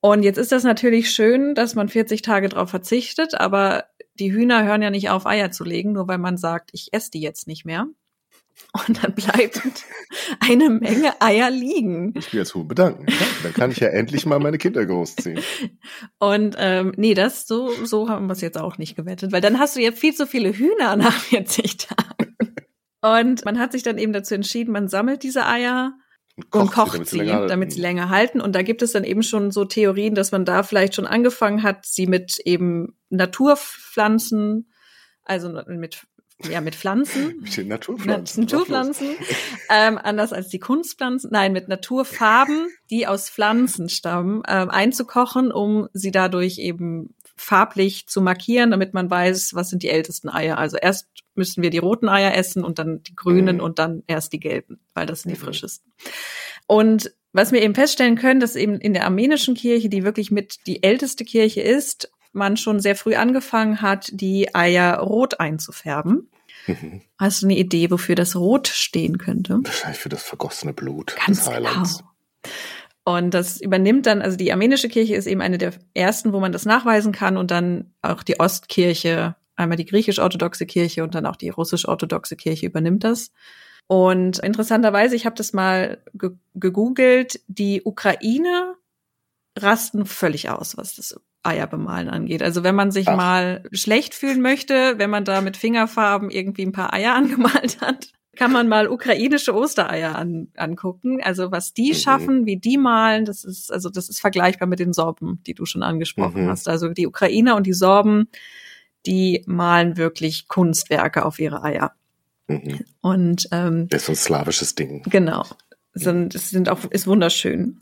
A: Und jetzt ist das natürlich schön, dass man 40 Tage darauf verzichtet, aber die Hühner hören ja nicht auf, Eier zu legen, nur weil man sagt, ich esse die jetzt nicht mehr. Und dann bleibt <laughs> eine Menge Eier liegen.
B: Ich will jetzt Huhn bedanken. Dann kann ich ja endlich mal meine Kinder großziehen.
A: Und ähm, nee, das so so haben wir es jetzt auch nicht gewettet, weil dann hast du ja viel zu viele Hühner nach 40 Tagen. <laughs> Und man hat sich dann eben dazu entschieden, man sammelt diese Eier und kocht, und kocht sie, damit, sie, damit sie länger halten. Und da gibt es dann eben schon so Theorien, dass man da vielleicht schon angefangen hat, sie mit eben Naturpflanzen, also mit ja, mit Pflanzen. <laughs>
B: Mit den Naturpflanzen.
A: Naturpflanzen. ähm, anders als die Kunstpflanzen. Nein, mit Naturfarben, die aus Pflanzen stammen, ähm, einzukochen, um sie dadurch eben farblich zu markieren, damit man weiß, was sind die ältesten Eier. Also erst müssen wir die roten Eier essen und dann die grünen mhm. und dann erst die gelben, weil das sind die mhm. frischesten. Und was wir eben feststellen können, dass eben in der armenischen Kirche, die wirklich mit die älteste Kirche ist, man schon sehr früh angefangen hat, die Eier rot einzufärben. Mhm. Hast du eine Idee, wofür das Rot stehen könnte?
B: Wahrscheinlich für das vergossene Blut
A: Ganz des Heilands. Genau. Und das übernimmt dann, also die armenische Kirche ist eben eine der ersten, wo man das nachweisen kann und dann auch die Ostkirche Einmal die griechisch-orthodoxe Kirche und dann auch die russisch-orthodoxe Kirche übernimmt das. Und interessanterweise, ich habe das mal ge gegoogelt, die Ukraine rasten völlig aus, was das Eierbemalen angeht. Also wenn man sich Ach. mal schlecht fühlen möchte, wenn man da mit Fingerfarben irgendwie ein paar Eier <laughs> angemalt hat, kann man mal ukrainische Ostereier an, angucken. Also was die mhm. schaffen, wie die malen, das ist also das ist vergleichbar mit den Sorben, die du schon angesprochen mhm. hast. Also die Ukrainer und die Sorben die malen wirklich Kunstwerke auf ihre Eier. Mhm. Und ähm,
B: das ist so ein slawisches Ding.
A: Genau. Sind, es sind auch, ist wunderschön.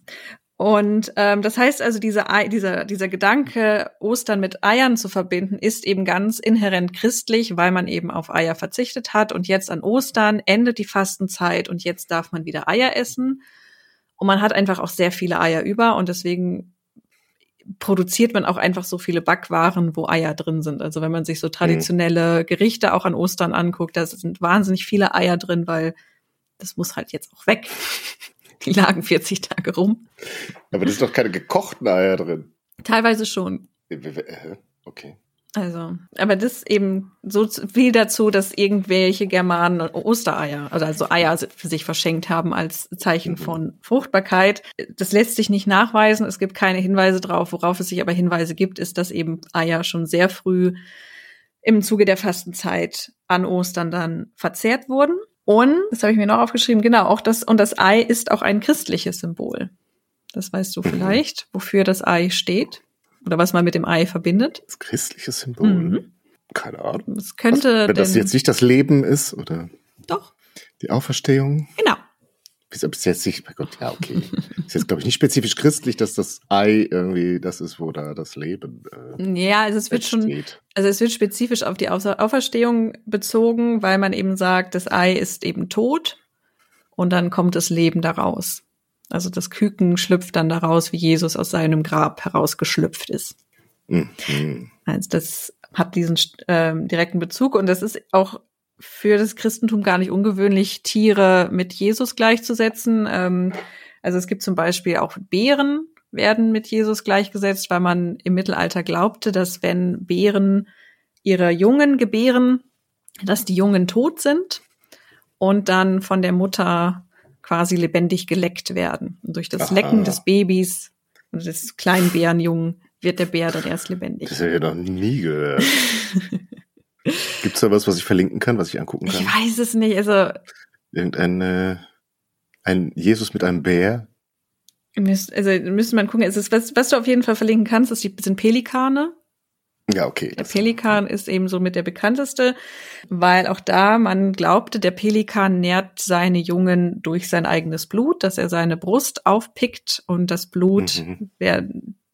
A: Und ähm, das heißt also, diese, dieser, dieser Gedanke, Ostern mit Eiern zu verbinden, ist eben ganz inhärent christlich, weil man eben auf Eier verzichtet hat. Und jetzt an Ostern endet die Fastenzeit und jetzt darf man wieder Eier essen. Und man hat einfach auch sehr viele Eier über und deswegen produziert man auch einfach so viele Backwaren, wo Eier drin sind. Also wenn man sich so traditionelle mhm. Gerichte auch an Ostern anguckt, da sind wahnsinnig viele Eier drin, weil das muss halt jetzt auch weg. Die lagen 40 Tage rum.
B: Aber das sind doch keine gekochten Eier drin.
A: Teilweise schon.
B: Äh, okay.
A: Also, aber das eben so viel dazu, dass irgendwelche Germanen Ostereier, also, also Eier für sich verschenkt haben als Zeichen mhm. von Fruchtbarkeit. Das lässt sich nicht nachweisen. Es gibt keine Hinweise drauf. Worauf es sich aber Hinweise gibt, ist, dass eben Eier schon sehr früh im Zuge der Fastenzeit an Ostern dann verzehrt wurden. Und, das habe ich mir noch aufgeschrieben, genau, auch das, und das Ei ist auch ein christliches Symbol. Das weißt du mhm. vielleicht, wofür das Ei steht? Oder was man mit dem Ei verbindet.
B: Das christliche Symbol. Mhm. Keine Ahnung.
A: Es könnte.
B: Was, wenn das jetzt nicht das Leben ist, oder?
A: Doch.
B: Die Auferstehung.
A: Genau.
B: Wieso bis jetzt nicht? Mein Gott, ja, okay. ist jetzt, glaube ich, nicht spezifisch christlich, dass das Ei irgendwie das ist, wo da das Leben.
A: Äh, ja, also es wird schon, also es wird spezifisch auf die Auferstehung bezogen, weil man eben sagt, das Ei ist eben tot und dann kommt das Leben daraus. Also das Küken schlüpft dann daraus, wie Jesus aus seinem Grab herausgeschlüpft ist. Mhm. Also das hat diesen ähm, direkten Bezug und das ist auch für das Christentum gar nicht ungewöhnlich, Tiere mit Jesus gleichzusetzen. Ähm, also es gibt zum Beispiel auch Bären werden mit Jesus gleichgesetzt, weil man im Mittelalter glaubte, dass wenn Bären ihre Jungen gebären, dass die Jungen tot sind und dann von der Mutter quasi lebendig geleckt werden. Und durch das Aha. Lecken des Babys und des kleinen Bärenjungen wird der Bär dann erst lebendig.
B: Das habe ich noch nie gehört. <laughs> Gibt es da was, was ich verlinken kann, was ich angucken kann?
A: Ich weiß es nicht. Also
B: irgendein äh, ein Jesus mit einem Bär.
A: Also müsste man gucken. Es ist, was, was du auf jeden Fall verlinken kannst, ist die, sind Pelikane.
B: Ja, okay.
A: Der Pelikan ist eben so mit der bekannteste, weil auch da man glaubte, der Pelikan nährt seine Jungen durch sein eigenes Blut, dass er seine Brust aufpickt und das Blut, mhm. wer,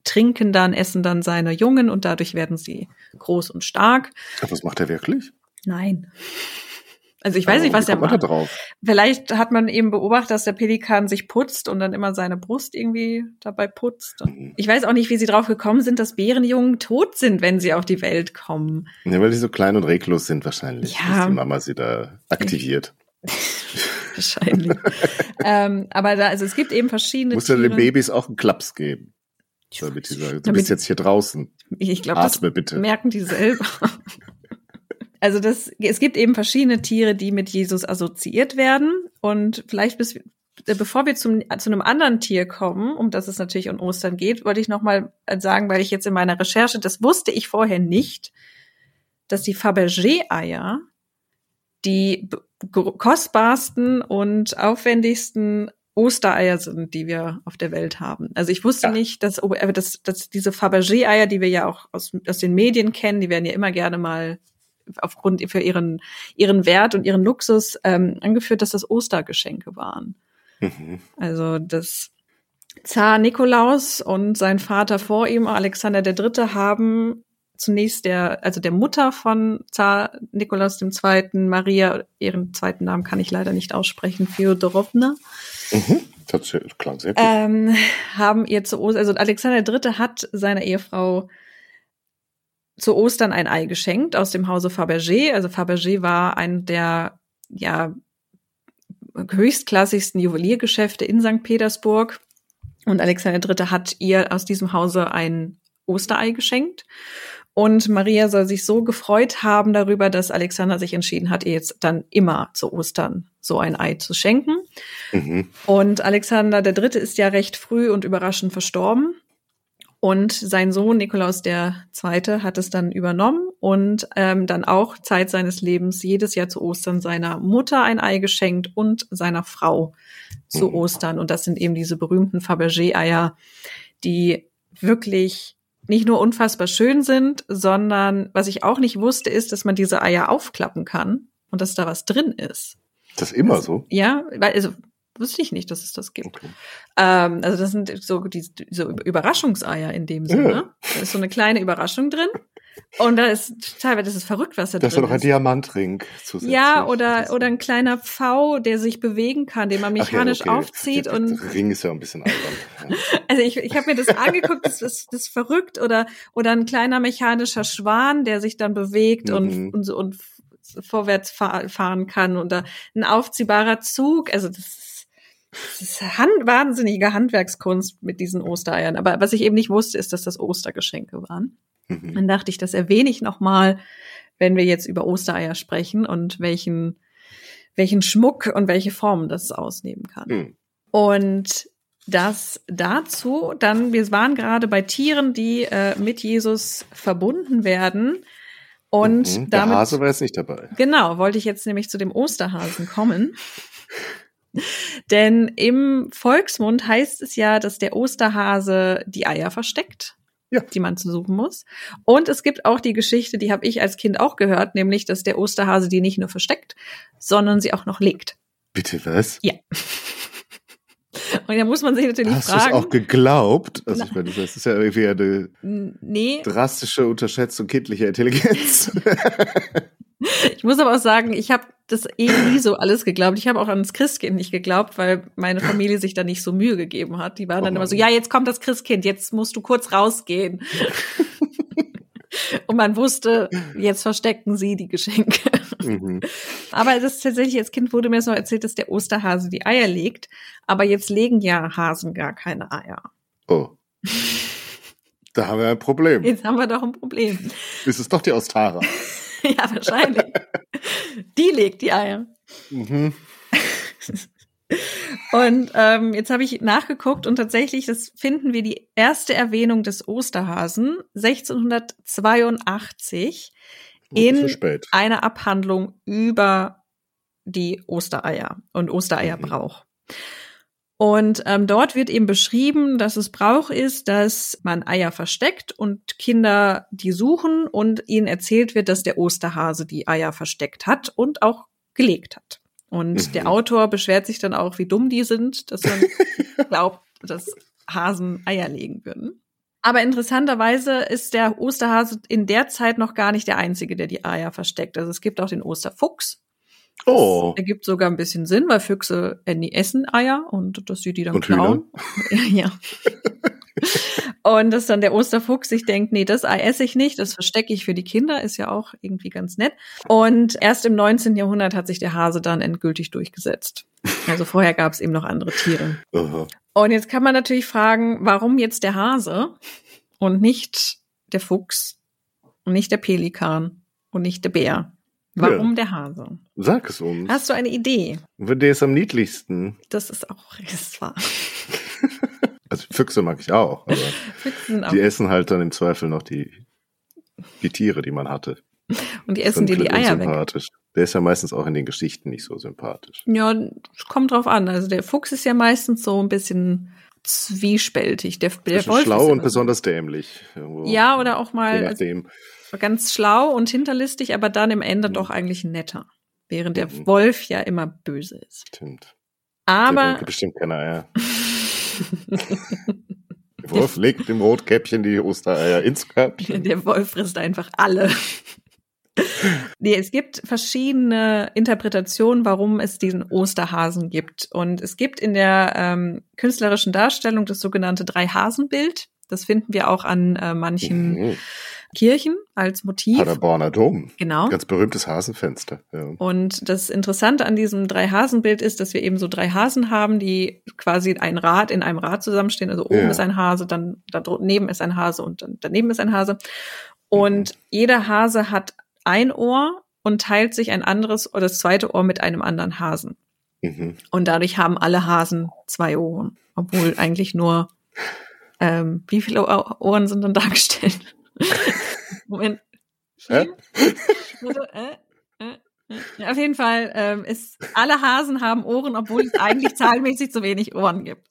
A: trinken dann, essen dann seine Jungen und dadurch werden sie groß und stark.
B: Aber was macht er wirklich?
A: Nein. Also ich weiß oh, nicht, was der macht. Vielleicht hat man eben beobachtet, dass der Pelikan sich putzt und dann immer seine Brust irgendwie dabei putzt. Mhm. Ich weiß auch nicht, wie sie drauf gekommen sind, dass Bärenjungen tot sind, wenn sie auf die Welt kommen.
B: Ja, weil die so klein und reglos sind wahrscheinlich, ja. dass die Mama sie da aktiviert. <laughs>
A: wahrscheinlich. ähm, aber da, also es gibt eben verschiedene.
B: Muss ja den Babys auch einen Klaps geben. Damit die sagen, du bist jetzt hier draußen.
A: Ich glaube, das bitte. merken die selber. <laughs> Also das, es gibt eben verschiedene Tiere, die mit Jesus assoziiert werden. Und vielleicht bis, bevor wir zum, zu einem anderen Tier kommen, um das es natürlich um Ostern geht, wollte ich noch mal sagen, weil ich jetzt in meiner Recherche, das wusste ich vorher nicht, dass die Fabergé-Eier die kostbarsten und aufwendigsten Ostereier sind, die wir auf der Welt haben. Also ich wusste ja. nicht, dass, äh, dass, dass diese Fabergé-Eier, die wir ja auch aus, aus den Medien kennen, die werden ja immer gerne mal aufgrund für ihren, ihren Wert und ihren Luxus ähm, angeführt, dass das Ostergeschenke waren. Mhm. Also das Zar Nikolaus und sein Vater vor ihm, Alexander III., haben zunächst der, also der Mutter von Zar Nikolaus II., Maria, ihren zweiten Namen kann ich leider nicht aussprechen, Fyodorowna.
B: Mhm. Das klang sehr gut.
A: Ähm, haben ihr zu Ostern, also Alexander III. hat seiner Ehefrau zu Ostern ein Ei geschenkt aus dem Hause Fabergé. Also Fabergé war ein der ja höchstklassigsten Juweliergeschäfte in St. Petersburg. Und Alexander III. hat ihr aus diesem Hause ein Osterei geschenkt. Und Maria soll sich so gefreut haben darüber, dass Alexander sich entschieden hat, ihr jetzt dann immer zu Ostern so ein Ei zu schenken. Mhm. Und Alexander III. ist ja recht früh und überraschend verstorben. Und sein Sohn Nikolaus II. hat es dann übernommen und ähm, dann auch Zeit seines Lebens jedes Jahr zu Ostern seiner Mutter ein Ei geschenkt und seiner Frau zu mhm. Ostern. Und das sind eben diese berühmten Fabergé-Eier, die wirklich nicht nur unfassbar schön sind, sondern was ich auch nicht wusste, ist, dass man diese Eier aufklappen kann und dass da was drin ist.
B: Das ist immer also, so?
A: Ja, weil, also Wusste ich nicht, dass es das gibt. Okay. Ähm, also das sind so, die, so Überraschungseier in dem Sinne. Ja. Da ist so eine kleine Überraschung drin. Und da ist teilweise das ist verrückt, was da
B: das
A: drin
B: ist. Das ist doch ein Diamantring
A: zusätzlich. Ja, oder, oder ein kleiner Pfau, der sich bewegen kann, den man mechanisch ja, okay. aufzieht. Der, und
B: der Ring ist ja ein bisschen albern.
A: Ja. <laughs> Also ich, ich habe mir das angeguckt, das ist, das ist verrückt. Oder, oder ein kleiner mechanischer Schwan, der sich dann bewegt mhm. und, und, so, und vorwärts fahren kann. Oder ein aufziehbarer Zug. Also das das ist hand wahnsinnige Handwerkskunst mit diesen Ostereiern. Aber was ich eben nicht wusste, ist, dass das Ostergeschenke waren. Mhm. Dann dachte ich, das erwähne ich nochmal, wenn wir jetzt über Ostereier sprechen und welchen, welchen Schmuck und welche Formen das ausnehmen kann. Mhm. Und das dazu, dann, wir waren gerade bei Tieren, die äh, mit Jesus verbunden werden. Und mhm,
B: der
A: damit,
B: Hase war jetzt nicht dabei.
A: Genau, wollte ich jetzt nämlich zu dem Osterhasen kommen. <laughs> Denn im Volksmund heißt es ja, dass der Osterhase die Eier versteckt. Ja. die man zu suchen muss. Und es gibt auch die Geschichte, die habe ich als Kind auch gehört, nämlich, dass der Osterhase die nicht nur versteckt, sondern sie auch noch legt.
B: Bitte was?
A: Ja. <laughs> <laughs> Und da muss man sich natürlich
B: Hast
A: fragen. Hast
B: du auch geglaubt? Also ich meine, das ist ja irgendwie eine nee. drastische Unterschätzung kindlicher Intelligenz. <laughs>
A: Ich muss aber auch sagen, ich habe das eh nie so alles geglaubt. Ich habe auch an das Christkind nicht geglaubt, weil meine Familie sich da nicht so Mühe gegeben hat. Die waren oh dann immer so, ja, jetzt kommt das Christkind, jetzt musst du kurz rausgehen. <laughs> <laughs> Und man wusste, jetzt verstecken sie die Geschenke. Mhm. <laughs> Aber das ist tatsächlich, als Kind wurde mir noch erzählt, dass der Osterhase die Eier legt. Aber jetzt legen ja Hasen gar keine Eier.
B: Oh. <laughs> Da haben wir ein Problem.
A: Jetzt haben wir doch ein Problem.
B: Ist es doch die Ostara?
A: ja, wahrscheinlich. die legt die Eier. Mhm. Und ähm, jetzt habe ich nachgeguckt und tatsächlich, das finden wir die erste Erwähnung des Osterhasen 1682 oh, in einer Abhandlung über die Ostereier und Ostereierbrauch. Mhm. Und ähm, dort wird eben beschrieben, dass es Brauch ist, dass man Eier versteckt und Kinder die suchen und ihnen erzählt wird, dass der Osterhase die Eier versteckt hat und auch gelegt hat. Und mhm. der Autor beschwert sich dann auch, wie dumm die sind, dass man <laughs> glaubt, dass Hasen Eier legen würden. Aber interessanterweise ist der Osterhase in der Zeit noch gar nicht der einzige, der die Eier versteckt. Also es gibt auch den Osterfuchs,
B: Oh.
A: Das ergibt sogar ein bisschen Sinn, weil Füchse äh, essen Eier und dass sie die dann und klauen. <laughs> ja. <laughs> und dass dann der Osterfuchs sich denkt, nee, das Ei esse ich nicht, das verstecke ich für die Kinder, ist ja auch irgendwie ganz nett. Und erst im 19. Jahrhundert hat sich der Hase dann endgültig durchgesetzt. Also vorher gab es eben noch andere Tiere. Aha. Und jetzt kann man natürlich fragen, warum jetzt der Hase und nicht der Fuchs und nicht der Pelikan und nicht der Bär? Warum ja. der Hase?
B: Sag es uns.
A: Hast du eine Idee?
B: Der ist am niedlichsten.
A: Das ist auch ist wahr.
B: Füchse mag ich auch, aber <laughs> die essen halt dann im Zweifel noch die, die Tiere, die man hatte.
A: Und die essen dir die Eier weg.
B: Der ist ja meistens auch in den Geschichten nicht so sympathisch.
A: Ja, es kommt drauf an. Also der Fuchs ist ja meistens so ein bisschen zwiespältig. Der, der
B: Wolf schlau und besonders dämlich.
A: Irgendwo. Ja, oder auch mal. Also, ganz schlau und hinterlistig, aber dann im Ende mhm. doch eigentlich netter. Während der mhm. Wolf ja immer böse ist.
B: Stimmt.
A: Aber.
B: Der bestimmt keine Eier. <laughs> der Wolf legt dem Rotkäppchen die Ostereier ins Körbchen.
A: Der Wolf frisst einfach alle. nee, es gibt verschiedene Interpretationen, warum es diesen Osterhasen gibt. Und es gibt in der ähm, künstlerischen Darstellung das sogenannte Drei-Hasen-Bild. Das finden wir auch an äh, manchen mhm. Kirchen als Motiv.
B: Paderborner Dom.
A: Genau.
B: Ganz berühmtes Hasenfenster. Ja.
A: Und das Interessante an diesem Drei-Hasen-Bild ist, dass wir eben so drei Hasen haben, die quasi ein Rad in einem Rad zusammenstehen. Also oben ja. ist ein Hase, dann daneben ist ein Hase und dann daneben ist ein Hase. Und mhm. jeder Hase hat ein Ohr und teilt sich ein anderes oder das zweite Ohr mit einem anderen Hasen. Mhm. Und dadurch haben alle Hasen zwei Ohren, obwohl eigentlich nur ähm, wie viele Ohren sind dann <laughs> dargestellt? <laughs> Moment. Äh? äh, äh, äh. Auf jeden Fall ähm, ist alle Hasen haben Ohren, obwohl es eigentlich zahlenmäßig zu wenig Ohren gibt.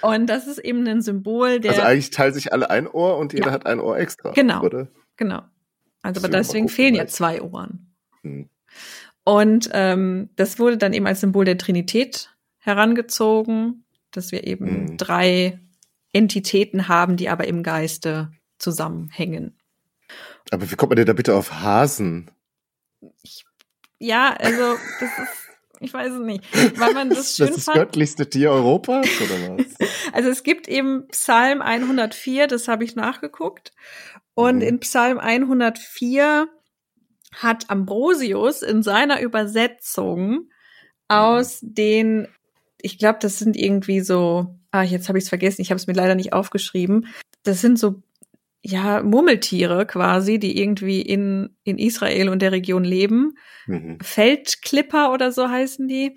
A: Und das ist eben ein Symbol, der.
B: Also eigentlich teilen sich alle ein Ohr und jeder ja. hat ein Ohr extra.
A: Genau.
B: Oder?
A: Genau. Also aber deswegen fehlen ja zwei Ohren. Hm. Und ähm, das wurde dann eben als Symbol der Trinität herangezogen, dass wir eben hm. drei Entitäten haben, die aber im Geiste zusammenhängen.
B: Aber wie kommt man denn da bitte auf Hasen?
A: Ich, ja, also das ist, ich weiß es nicht, weil man <laughs> das schön
B: Das ist das göttlichste Tier Europas oder was? <laughs>
A: Also es gibt eben Psalm 104, das habe ich nachgeguckt. Und mhm. in Psalm 104 hat Ambrosius in seiner Übersetzung aus mhm. den, ich glaube, das sind irgendwie so, ah, jetzt habe ich es vergessen, ich habe es mir leider nicht aufgeschrieben. Das sind so ja, Murmeltiere quasi, die irgendwie in, in Israel und der Region leben. Mhm. Feldklipper oder so heißen die,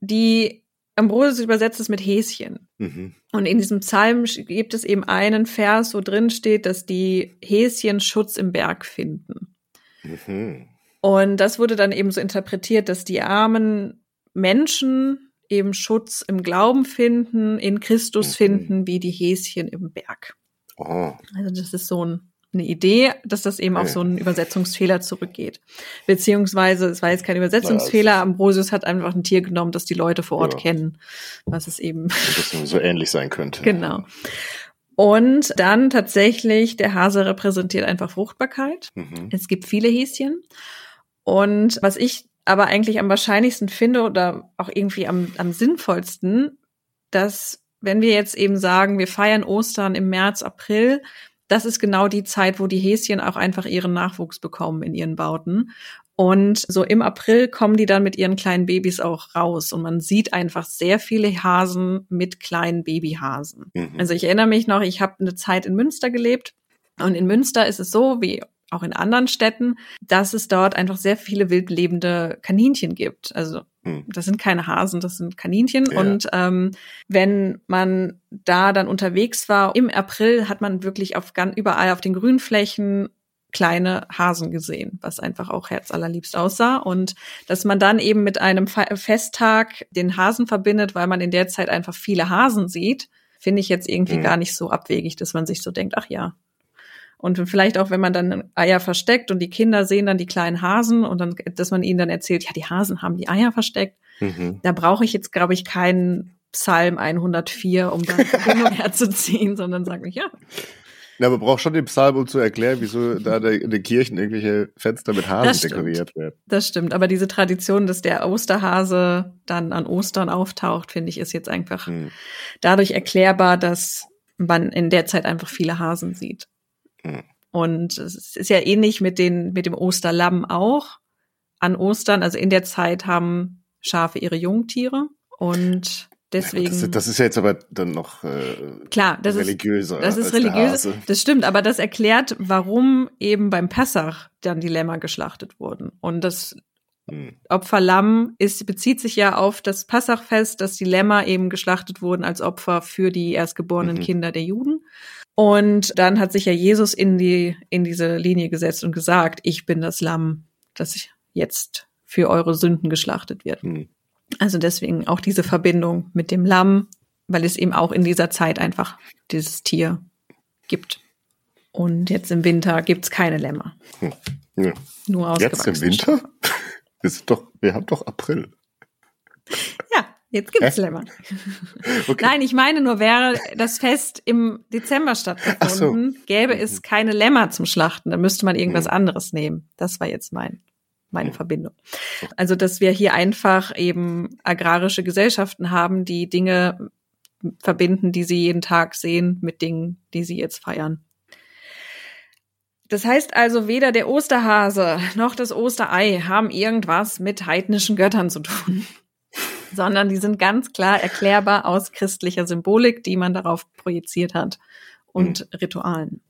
A: die Ambrosius übersetzt es mit Häschen. Mhm. Und in diesem Psalm gibt es eben einen Vers, wo drin steht, dass die Häschen Schutz im Berg finden. Mhm. Und das wurde dann eben so interpretiert, dass die armen Menschen eben Schutz im Glauben finden, in Christus mhm. finden, wie die Häschen im Berg. Oh. Also das ist so ein, eine Idee, dass das eben auf so einen Übersetzungsfehler zurückgeht. Beziehungsweise, es war jetzt kein Übersetzungsfehler, Ambrosius hat einfach ein Tier genommen, das die Leute vor Ort ja. kennen, was es eben
B: so ähnlich sein könnte.
A: Genau. Und dann tatsächlich, der Hase repräsentiert einfach Fruchtbarkeit. Mhm. Es gibt viele Häschen. Und was ich aber eigentlich am wahrscheinlichsten finde oder auch irgendwie am, am sinnvollsten, dass wenn wir jetzt eben sagen, wir feiern Ostern im März, April, das ist genau die Zeit, wo die Häschen auch einfach ihren Nachwuchs bekommen in ihren Bauten. Und so im April kommen die dann mit ihren kleinen Babys auch raus und man sieht einfach sehr viele Hasen mit kleinen Babyhasen. Mhm. Also ich erinnere mich noch, ich habe eine Zeit in Münster gelebt und in Münster ist es so, wie auch in anderen Städten, dass es dort einfach sehr viele wildlebende Kaninchen gibt. Also. Das sind keine Hasen, das sind Kaninchen. Ja. Und ähm, wenn man da dann unterwegs war, im April hat man wirklich auf ganz überall auf den Grünflächen kleine Hasen gesehen, was einfach auch herzallerliebst aussah. Und dass man dann eben mit einem Festtag den Hasen verbindet, weil man in der Zeit einfach viele Hasen sieht, finde ich jetzt irgendwie mhm. gar nicht so abwegig, dass man sich so denkt, ach ja, und vielleicht auch, wenn man dann Eier versteckt und die Kinder sehen dann die kleinen Hasen und dann, dass man ihnen dann erzählt, ja, die Hasen haben die Eier versteckt. Mhm. Da brauche ich jetzt, glaube ich, keinen Psalm 104, um da eine Verbindung <laughs> herzuziehen, sondern sage ich, ja.
B: Ja, man braucht schon den Psalm, um zu erklären, wieso da in den Kirchen irgendwelche Fenster mit Hasen dekoriert werden.
A: Das stimmt, aber diese Tradition, dass der Osterhase dann an Ostern auftaucht, finde ich, ist jetzt einfach hm. dadurch erklärbar, dass man in der Zeit einfach viele Hasen sieht. Und es ist ja ähnlich mit den, mit dem Osterlamm auch. An Ostern, also in der Zeit haben Schafe ihre Jungtiere und deswegen.
B: Das, das ist ja jetzt aber dann noch äh,
A: klar, das
B: religiöser.
A: Ist, das ist religiös. Das stimmt, aber das erklärt, warum eben beim Pessach dann die Lämmer geschlachtet wurden. Und das hm. Opferlamm ist, bezieht sich ja auf das Passachfest, dass die Lämmer eben geschlachtet wurden als Opfer für die erstgeborenen mhm. Kinder der Juden. Und dann hat sich ja Jesus in die, in diese Linie gesetzt und gesagt, ich bin das Lamm, das jetzt für eure Sünden geschlachtet wird. Mhm. Also deswegen auch diese Verbindung mit dem Lamm, weil es eben auch in dieser Zeit einfach dieses Tier gibt. Und jetzt im Winter gibt's keine Lämmer. Hm.
B: Ja. Nur Jetzt im Winter? <laughs> Wir, sind doch, wir haben doch April.
A: Ja, Jetzt gibt's Lämmer. <laughs> Okay. Nein, ich meine nur, wäre das Fest im Dezember stattgefunden, so. gäbe es mhm. keine Lämmer zum Schlachten. Da müsste man irgendwas mhm. anderes nehmen. Das war jetzt mein, meine mhm. Verbindung. Also, dass wir hier einfach eben agrarische Gesellschaften haben, die Dinge verbinden, die sie jeden Tag sehen, mit Dingen, die sie jetzt feiern. Das heißt also, weder der Osterhase noch das Osterei haben irgendwas mit heidnischen Göttern zu tun sondern die sind ganz klar erklärbar aus christlicher Symbolik, die man darauf projiziert hat und mhm. Ritualen.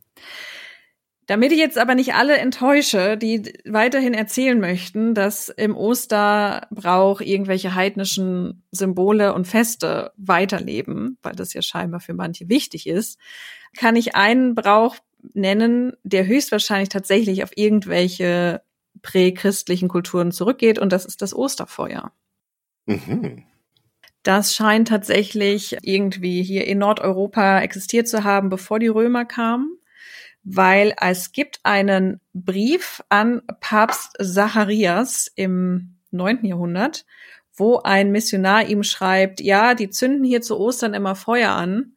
A: Damit ich jetzt aber nicht alle enttäusche, die weiterhin erzählen möchten, dass im Osterbrauch irgendwelche heidnischen Symbole und Feste weiterleben, weil das ja scheinbar für manche wichtig ist, kann ich einen Brauch nennen, der höchstwahrscheinlich tatsächlich auf irgendwelche prächristlichen Kulturen zurückgeht, und das ist das Osterfeuer. Mhm. Das scheint tatsächlich irgendwie hier in Nordeuropa existiert zu haben, bevor die Römer kamen, weil es gibt einen Brief an Papst Zacharias im neunten Jahrhundert, wo ein Missionar ihm schreibt, ja, die zünden hier zu Ostern immer Feuer an.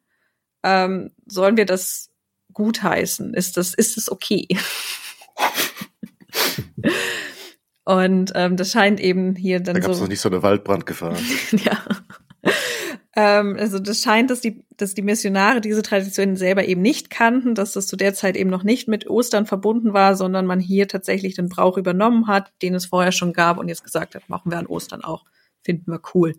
A: Ähm, sollen wir das gutheißen? Ist das, ist das okay? <laughs> <laughs> Und ähm, das scheint eben hier dann
B: da gab's
A: so.
B: noch nicht so eine Waldbrandgefahr. <laughs>
A: ja. ähm, also das scheint, dass die, dass die Missionare diese Tradition selber eben nicht kannten, dass das zu der Zeit eben noch nicht mit Ostern verbunden war, sondern man hier tatsächlich den Brauch übernommen hat, den es vorher schon gab und jetzt gesagt hat, machen wir an Ostern auch. Finden wir cool.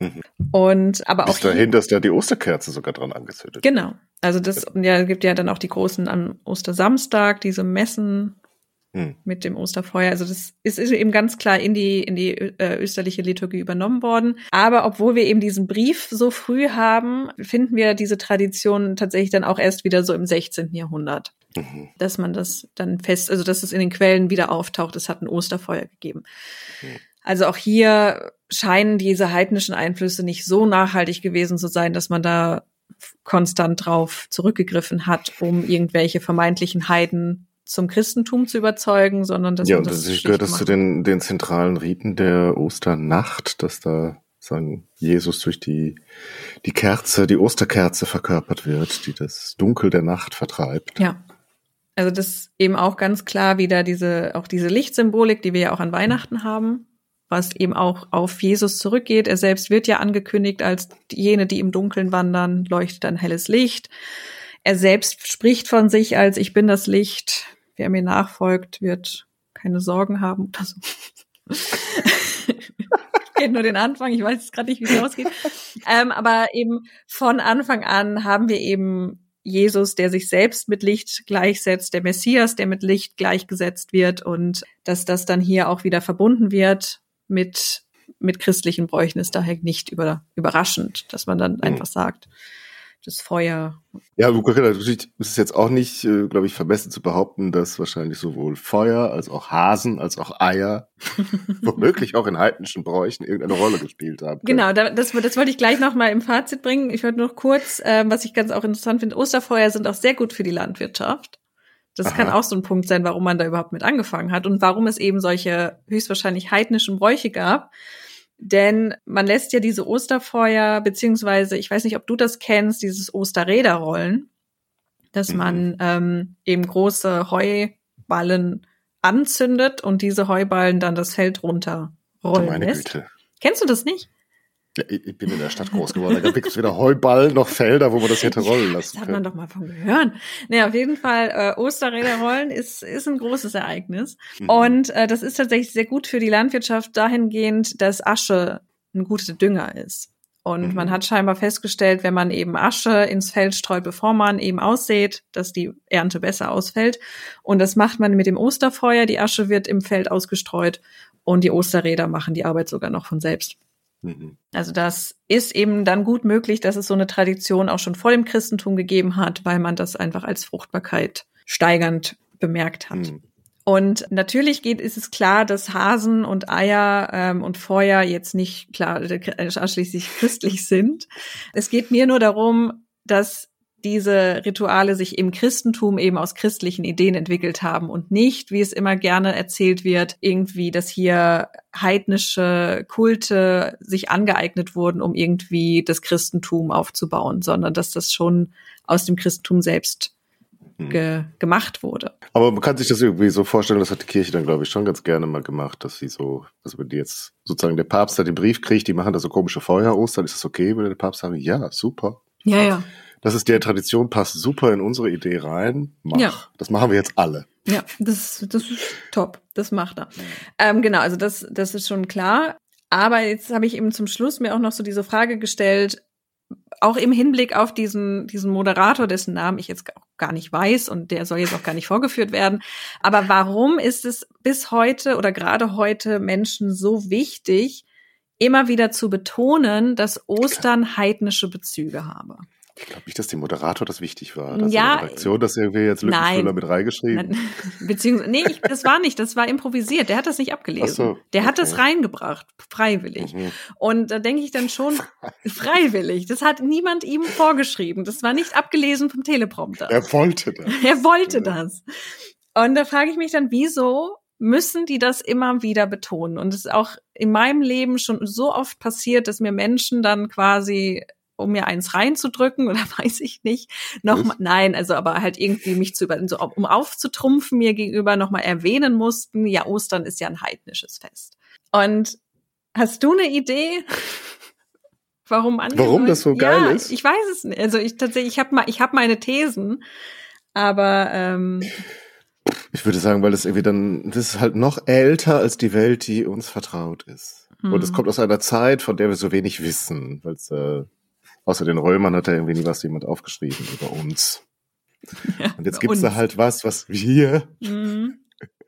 A: Mhm. Und aber
B: Bis
A: auch
B: dahin, dass da die Osterkerze sogar dran angezündet.
A: Genau. Also das ja gibt ja dann auch die großen am Ostersamstag diese Messen hm. mit dem Osterfeuer. Also das ist, eben ganz klar in die, in die äh, österliche Liturgie übernommen worden. Aber obwohl wir eben diesen Brief so früh haben, finden wir diese Tradition tatsächlich dann auch erst wieder so im 16. Jahrhundert. Mhm. Dass man das dann fest, also dass es in den Quellen wieder auftaucht, es hat ein Osterfeuer gegeben. Mhm. Also auch hier scheinen diese heidnischen Einflüsse nicht so nachhaltig gewesen zu sein, dass man da konstant drauf zurückgegriffen hat, um irgendwelche vermeintlichen Heiden zum Christentum zu überzeugen, sondern dass
B: ja,
A: man
B: das, das gehört das zu den, den zentralen Riten der Osternacht, dass da sagen Jesus durch die die Kerze, die Osterkerze verkörpert wird, die das Dunkel der Nacht vertreibt.
A: Ja. Also das eben auch ganz klar wieder diese auch diese Lichtsymbolik, die wir ja auch an Weihnachten haben, was eben auch auf Jesus zurückgeht. Er selbst wird ja angekündigt als jene, die im Dunkeln wandern, leuchtet ein helles Licht. Er selbst spricht von sich als ich bin das Licht. Wer mir nachfolgt, wird keine Sorgen haben oder so. Geht nur den Anfang, ich weiß jetzt gerade nicht, wie es ausgeht. Ähm, aber eben von Anfang an haben wir eben Jesus, der sich selbst mit Licht gleichsetzt, der Messias, der mit Licht gleichgesetzt wird und dass das dann hier auch wieder verbunden wird mit, mit christlichen Bräuchen ist daher nicht über, überraschend, dass man dann mhm. einfach sagt, das Feuer.
B: Ja, natürlich ist es jetzt auch nicht, äh, glaube ich, vermessen zu behaupten, dass wahrscheinlich sowohl Feuer als auch Hasen als auch Eier <laughs> womöglich auch in heidnischen Bräuchen irgendeine Rolle gespielt haben.
A: Können. Genau, das, das wollte ich gleich noch mal im Fazit bringen. Ich wollte noch kurz, äh, was ich ganz auch interessant finde, Osterfeuer sind auch sehr gut für die Landwirtschaft. Das Aha. kann auch so ein Punkt sein, warum man da überhaupt mit angefangen hat und warum es eben solche höchstwahrscheinlich heidnischen Bräuche gab denn man lässt ja diese Osterfeuer, beziehungsweise, ich weiß nicht, ob du das kennst, dieses Osterräderrollen, dass mhm. man ähm, eben große Heuballen anzündet und diese Heuballen dann das Feld runterrollen lässt. Güte. Kennst du das nicht?
B: Ja, ich bin in der Stadt groß geworden. Da gibt es weder Heuball noch Felder, wo man das hätte <laughs> rollen lassen
A: Das hat man doch mal von gehört. Naja, auf jeden Fall, äh, Osterräder rollen ist, ist ein großes Ereignis. Mhm. Und äh, das ist tatsächlich sehr gut für die Landwirtschaft dahingehend, dass Asche ein guter Dünger ist. Und mhm. man hat scheinbar festgestellt, wenn man eben Asche ins Feld streut, bevor man eben aussät, dass die Ernte besser ausfällt. Und das macht man mit dem Osterfeuer. Die Asche wird im Feld ausgestreut und die Osterräder machen die Arbeit sogar noch von selbst. Mhm. Also das ist eben dann gut möglich, dass es so eine Tradition auch schon vor dem Christentum gegeben hat, weil man das einfach als Fruchtbarkeit steigernd bemerkt hat. Mhm. Und natürlich geht, ist es klar, dass Hasen und Eier ähm, und Feuer jetzt nicht klar ausschließlich <laughs> christlich sind. Es geht mir nur darum, dass diese Rituale sich im Christentum eben aus christlichen Ideen entwickelt haben und nicht, wie es immer gerne erzählt wird, irgendwie, dass hier heidnische Kulte sich angeeignet wurden, um irgendwie das Christentum aufzubauen, sondern dass das schon aus dem Christentum selbst hm. ge gemacht wurde.
B: Aber man kann sich das irgendwie so vorstellen, das hat die Kirche dann, glaube ich, schon ganz gerne mal gemacht, dass sie so, also wenn die jetzt sozusagen der Papst da den Brief kriegt, die machen da so komische Feuerostern, ist das okay, wenn der Papst sagt, ja, super.
A: Ja, ja
B: das ist der Tradition, passt super in unsere Idee rein. Mach. Ja. Das machen wir jetzt alle.
A: Ja, das, das ist top. Das macht er. Ähm, genau, also das, das ist schon klar. Aber jetzt habe ich eben zum Schluss mir auch noch so diese Frage gestellt, auch im Hinblick auf diesen, diesen Moderator, dessen Namen ich jetzt auch gar nicht weiß und der soll jetzt auch gar nicht vorgeführt werden. Aber warum ist es bis heute oder gerade heute Menschen so wichtig, immer wieder zu betonen, dass Ostern heidnische Bezüge habe?
B: Ich glaube nicht, dass dem Moderator das wichtig war. Dass ja, die Redaktion das irgendwie jetzt Lückenfüller mit reingeschrieben. <laughs>
A: Beziehungsweise, nee, ich, das war nicht, das war improvisiert. Der hat das nicht abgelesen. Ach so, Der okay. hat das reingebracht, freiwillig. Mhm. Und da denke ich dann schon, <laughs> freiwillig. Das hat niemand ihm vorgeschrieben. Das war nicht abgelesen vom Teleprompter.
B: Er wollte das. <laughs>
A: Er wollte ja. das. Und da frage ich mich dann, wieso müssen die das immer wieder betonen? Und es ist auch in meinem Leben schon so oft passiert, dass mir Menschen dann quasi um mir eins reinzudrücken oder <laughs> weiß ich nicht. Nochmal, nein, also aber halt irgendwie mich zu über, so, um aufzutrumpfen mir gegenüber nochmal erwähnen mussten, ja, Ostern ist ja ein heidnisches Fest. Und hast du eine Idee? <laughs> Warum
B: andere Warum das so geil ja, ist?
A: Ich weiß es nicht. Also ich tatsächlich, ich habe mal, ich habe meine Thesen, aber ähm,
B: ich würde sagen, weil das irgendwie dann, das ist halt noch älter als die Welt, die uns vertraut ist. Hm. Und es kommt aus einer Zeit, von der wir so wenig wissen, weil es äh, Außer den Römern hat da irgendwie nie was jemand aufgeschrieben über uns. Ja, und jetzt gibt's da halt was, was wir mhm.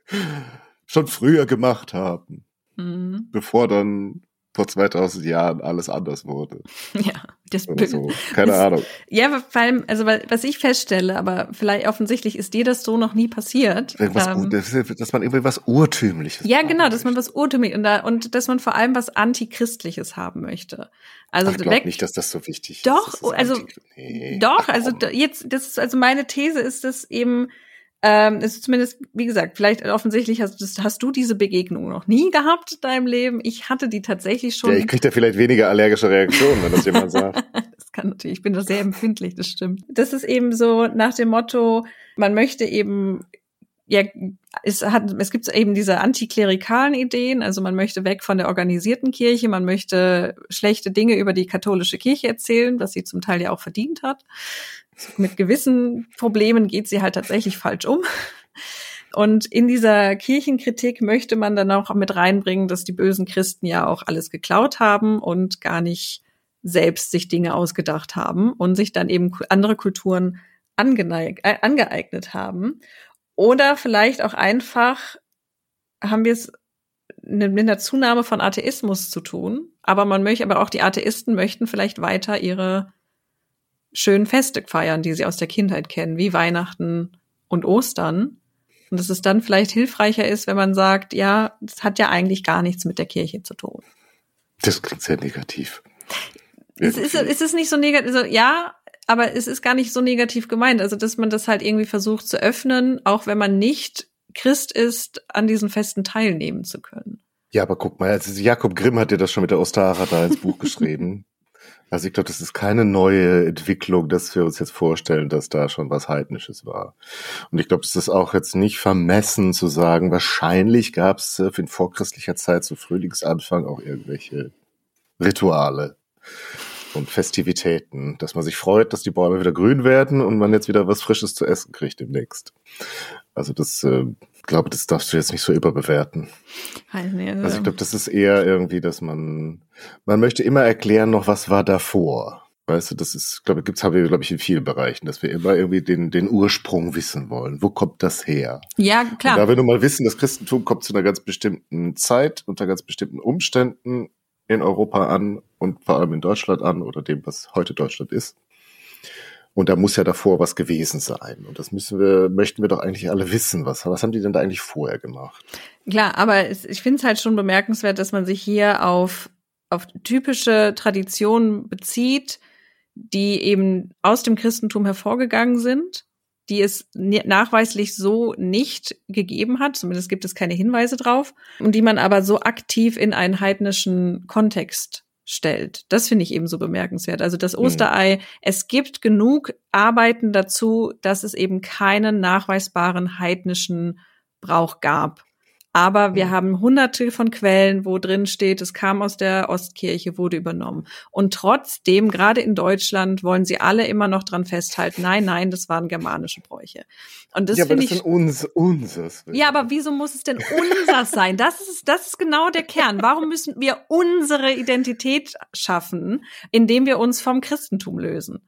B: <laughs> schon früher gemacht haben. Mhm. Bevor dann vor 2000 Jahren alles anders wurde. <laughs>
A: Ja, das
B: Oder so. Keine das, Ahnung.
A: Ja, vor allem, also was ich feststelle, aber vielleicht offensichtlich ist dir das so noch nie passiert.
B: Irgendwas, ähm, dass man irgendwie was Urtümliches.
A: Ja, genau, dass man was Urtümliches und, da, und dass man vor allem was Antichristliches haben möchte. Also
B: Ach, ich glaube nicht, dass das so wichtig
A: doch,
B: ist.
A: Doch, also nee, doch, also jetzt, das ist also meine These ist, dass eben ähm, ist zumindest, wie gesagt, vielleicht offensichtlich hast, hast du diese Begegnung noch nie gehabt in deinem Leben. Ich hatte die tatsächlich schon.
B: Ja, ich kriege da vielleicht weniger allergische Reaktionen, wenn das jemand sagt. <laughs>
A: das kann natürlich, ich bin da sehr empfindlich, das stimmt. Das ist eben so nach dem Motto, man möchte eben ja, es hat, es gibt eben diese antiklerikalen Ideen, also man möchte weg von der organisierten Kirche, man möchte schlechte Dinge über die katholische Kirche erzählen, was sie zum Teil ja auch verdient hat. Mit gewissen Problemen geht sie halt tatsächlich falsch um. Und in dieser Kirchenkritik möchte man dann auch mit reinbringen, dass die bösen Christen ja auch alles geklaut haben und gar nicht selbst sich Dinge ausgedacht haben und sich dann eben andere Kulturen äh, angeeignet haben. Oder vielleicht auch einfach haben wir es mit einer Zunahme von Atheismus zu tun. Aber man möchte, aber auch die Atheisten möchten vielleicht weiter ihre schönen Feste feiern, die sie aus der Kindheit kennen, wie Weihnachten und Ostern. Und dass es dann vielleicht hilfreicher ist, wenn man sagt, ja, das hat ja eigentlich gar nichts mit der Kirche zu tun.
B: Das klingt sehr negativ.
A: Es ist, ist es nicht so negativ, also, ja, aber es ist gar nicht so negativ gemeint. Also, dass man das halt irgendwie versucht zu öffnen, auch wenn man nicht Christ ist, an diesen Festen teilnehmen zu können.
B: Ja, aber guck mal, also Jakob Grimm hat ja das schon mit der Ostara da ins Buch <laughs> geschrieben. Also ich glaube, das ist keine neue Entwicklung, dass wir uns jetzt vorstellen, dass da schon was Heidnisches war. Und ich glaube, es ist auch jetzt nicht vermessen zu sagen, wahrscheinlich gab es äh, in vorchristlicher Zeit zu Frühlingsanfang auch irgendwelche Rituale und Festivitäten, dass man sich freut, dass die Bäume wieder grün werden und man jetzt wieder was Frisches zu essen kriegt demnächst. Also das, äh, glaube, das darfst du jetzt nicht so überbewerten. Also ich glaube, das ist eher irgendwie, dass man, man möchte immer erklären noch, was war davor. Weißt du, das ist, glaube ich, gibt's haben wir, glaube ich, in vielen Bereichen, dass wir immer irgendwie den, den Ursprung wissen wollen. Wo kommt das her?
A: Ja, klar.
B: Und da wir nun mal wissen, das Christentum kommt zu einer ganz bestimmten Zeit, unter ganz bestimmten Umständen in Europa an und vor allem in Deutschland an oder dem, was heute Deutschland ist. Und da muss ja davor was gewesen sein. Und das müssen wir, möchten wir doch eigentlich alle wissen. Was, was haben die denn da eigentlich vorher gemacht?
A: Klar, aber ich finde es halt schon bemerkenswert, dass man sich hier auf, auf typische Traditionen bezieht, die eben aus dem Christentum hervorgegangen sind, die es nachweislich so nicht gegeben hat, zumindest gibt es keine Hinweise drauf, und die man aber so aktiv in einen heidnischen Kontext stellt. Das finde ich eben so bemerkenswert. Also das mhm. Osterei, mhm. es gibt genug Arbeiten dazu, dass es eben keinen nachweisbaren heidnischen Brauch gab. Aber wir haben hunderte von Quellen, wo drin steht, es kam aus der Ostkirche, wurde übernommen. Und trotzdem, gerade in Deutschland, wollen sie alle immer noch dran festhalten, nein, nein, das waren germanische Bräuche. Und das ja, aber das ich,
B: sind uns, unseres.
A: Ja, aber wieso muss es denn unseres sein? Das ist, das ist genau der Kern. Warum müssen wir unsere Identität schaffen, indem wir uns vom Christentum lösen?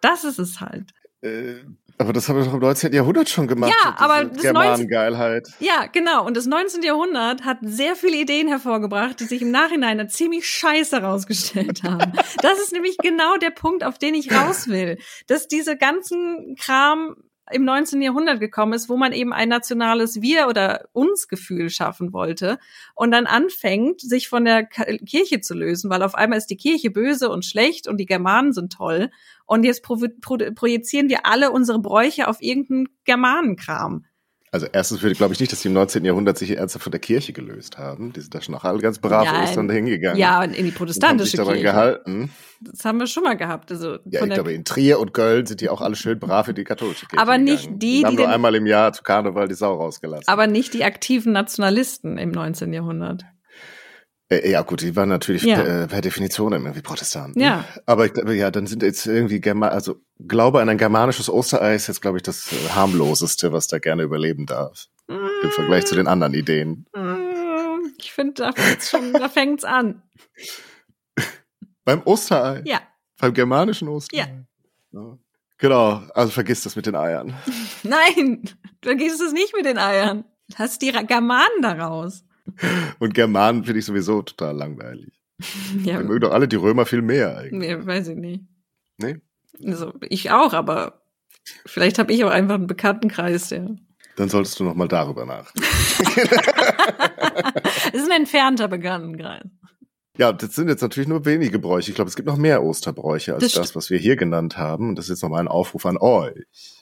A: Das ist es halt.
B: Äh, aber das haben wir doch im 19. Jahrhundert schon gemacht.
A: Ja, aber das
B: Germanengeilheit.
A: Ja, genau. Und das 19. Jahrhundert hat sehr viele Ideen hervorgebracht, die sich im Nachhinein als ziemlich scheiße herausgestellt <laughs> haben. das ist nämlich genau der Punkt, auf den ich raus will. Dass diese ganzen Kram im 19. Jahrhundert gekommen ist, wo man eben ein nationales Wir- oder Uns-Gefühl schaffen wollte und dann anfängt, sich von der Kirche zu lösen, weil auf einmal ist die Kirche böse und schlecht und die Germanen sind toll und jetzt pro pro projizieren wir alle unsere Bräuche auf irgendeinen Germanenkram.
B: Also erstens würde ich glaube ich nicht, dass die im 19. Jahrhundert sich ernsthaft von der Kirche gelöst haben. Die sind da schon auch alle ganz brav ja, Ostern hingegangen.
A: Ja, und in die protestantische und haben sich daran
B: Kirche. gehalten.
A: Das haben wir schon mal gehabt. Also
B: ja, ich glaube in Trier und Köln sind die auch alle schön brav in die katholische Kirche
A: Aber nicht
B: gegangen.
A: die, die
B: haben nur einmal im Jahr zu Karneval die Sau rausgelassen.
A: Aber nicht die aktiven Nationalisten im 19. Jahrhundert.
B: Äh, ja, gut, die waren natürlich ja. per, per, Definition irgendwie Protestanten.
A: Ja.
B: Aber ich glaube, ja, dann sind jetzt irgendwie Germa also Glaube an ein germanisches Osterei ist jetzt, glaube ich, das äh, harmloseste, was da gerne überleben darf. Mm. Im Vergleich zu den anderen Ideen.
A: Mm. Ich finde, da fängt's schon, da fängt's an. <laughs>
B: Beim Osterei?
A: Ja.
B: Beim germanischen Osterei? Ja. ja. Genau, also vergiss das mit den Eiern. <laughs>
A: Nein, vergiss es nicht mit den Eiern. Lass die Germanen daraus.
B: Und Germanen finde ich sowieso total langweilig. <laughs> Ja. Die mögen doch alle die Römer viel mehr eigentlich.
A: Nee, weiß ich nicht.
B: Nee?
A: Also, ich auch, aber vielleicht habe ich auch einfach einen Bekanntenkreis, der.
B: Dann solltest du noch mal darüber nachdenken. <laughs>
A: Es ist ein entfernter Bekanntenkreis.
B: Ja, das sind jetzt natürlich nur wenige Bräuche. Ich glaube, es gibt noch mehr Osterbräuche als das, das was wir hier genannt haben. Und das ist jetzt nochmal ein Aufruf an euch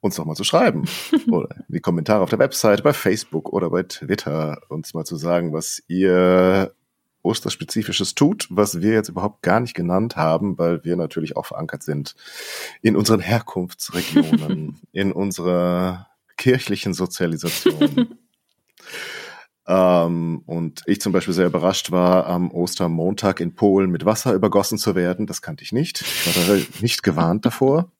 B: uns noch mal zu schreiben. <laughs> oder in die Kommentare auf der Website, bei Facebook oder bei Twitter, uns mal zu sagen, was ihr Osterspezifisches tut, was wir jetzt überhaupt gar nicht genannt haben, weil wir natürlich auch verankert sind in unseren Herkunftsregionen, <laughs> in unserer kirchlichen Sozialisation. <laughs> Ähm, und ich zum Beispiel sehr überrascht war, am Ostermontag in Polen mit Wasser übergossen zu werden. Das kannte ich nicht. Ich war da nicht gewarnt davor.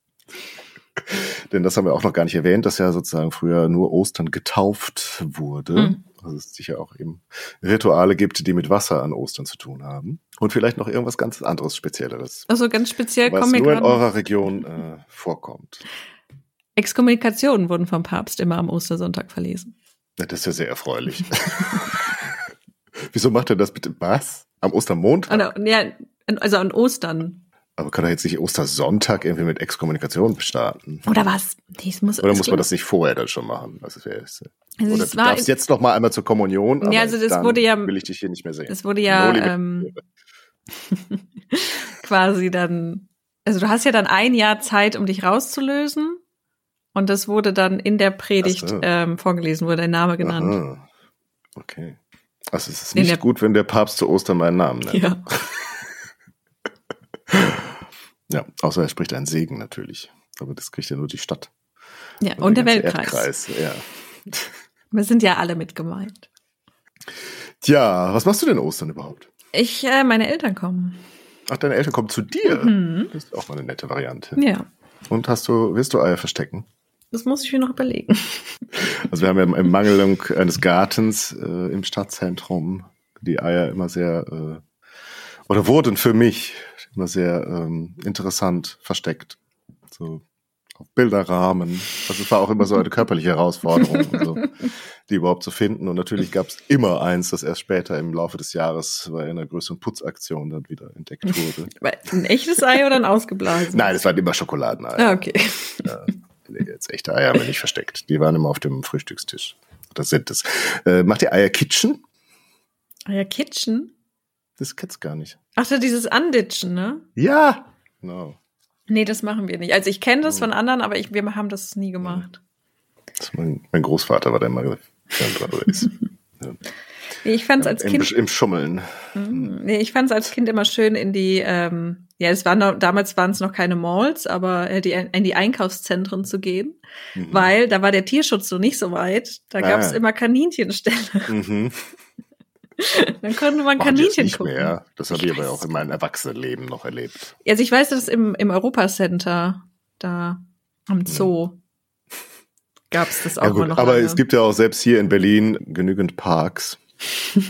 B: <laughs> Denn das haben wir auch noch gar nicht erwähnt, dass ja sozusagen früher nur Ostern getauft wurde. Mhm. Also es sicher auch eben Rituale gibt, die mit Wasser an Ostern zu tun haben. Und vielleicht noch irgendwas ganz anderes, Spezielleres.
A: Also ganz speziell
B: was nur in eurer Region äh, <laughs> vorkommt.
A: Exkommunikationen wurden vom Papst immer am Ostersonntag verlesen.
B: Ja, das ist ja sehr erfreulich. <laughs> Wieso macht er das bitte? Was? Am Ostermontag?
A: Also, ja, also an Ostern.
B: Aber kann er jetzt nicht Ostersonntag irgendwie mit Exkommunikation starten?
A: Oder was?
B: Dies muss, Oder muss man das nicht vorher dann schon machen? Das wäre also Oder du darfst jetzt noch mal einmal zur Kommunion.
A: Ja, also das wurde ja.
B: Will ich dich hier nicht mehr sehen.
A: Das wurde ja ähm, <laughs> quasi dann. Also du hast ja dann ein Jahr Zeit, um dich rauszulösen. Und das wurde dann in der Predigt so. ähm, vorgelesen, wurde dein Name genannt. Aha.
B: Okay. Also es ist nicht gut, wenn der Papst zu Ostern meinen Namen nennt. Ja. <laughs> ja, außer er spricht einen Segen natürlich. Aber das kriegt ja nur die Stadt.
A: Ja, und, und der Weltkreis.
B: Erdkreis, ja. <laughs>
A: Wir sind ja alle mit gemeint.
B: Tja, was machst du denn Ostern überhaupt?
A: Ich, äh, meine Eltern kommen.
B: Ach, deine Eltern kommen zu dir? Mhm. Das ist auch mal eine nette Variante.
A: Ja.
B: Und hast du, wirst du Eier verstecken?
A: Das muss ich mir noch überlegen. <laughs>
B: Also wir haben ja im Mangelung eines Gartens äh, im Stadtzentrum die Eier immer sehr äh, oder wurden für mich immer sehr ähm, interessant versteckt. So auf Bilderrahmen. Also es war auch immer so eine <laughs> körperliche Herausforderung, also, die überhaupt zu finden. Und natürlich gab es immer eins, das erst später im Laufe des Jahres bei einer größeren Putzaktion dann wieder entdeckt wurde. <laughs>
A: Ein echtes Ei oder ein ausgeblasenes?
B: Nein, es waren immer Schokoladeneier.
A: Ah, okay.
B: Ja, jetzt echte Eier haben wir nicht versteckt. Die waren immer auf dem Frühstückstisch. Das sind es. Äh, macht ihr Eier Kitchen?
A: Eier Kitchen?
B: Das kennt's gar nicht.
A: Ach so, dieses Anditschen, ne?
B: Ja, genau.
A: Nee, das machen wir nicht. Also ich kenne das von anderen, aber ich, wir haben das nie gemacht.
B: Das mein, mein, Großvater war der immer ist. <laughs>
A: ja. Nee, ich fand's als Kind.
B: Im, Schummeln.
A: Mhm. Nee, ich fand's als Kind immer schön in die, ähm, ja, es waren noch, damals waren es noch keine Malls, aber äh, die, in die Einkaufszentren zu gehen, mhm. weil da war der Tierschutz so nicht so weit. Da gab's ah. immer Kaninchenställe. Mhm. <laughs> <laughs> Dann konnte man Kaninchen nicht gucken. Mehr.
B: Das habe ich, ich aber auch in meinem Erwachsenenleben noch erlebt.
A: Also ich weiß, dass im, im Europacenter da am hm. Zoo hm. gab es das auch ja, gut, noch.
B: Aber lange. es gibt ja auch selbst hier in Berlin genügend Parks. <laughs>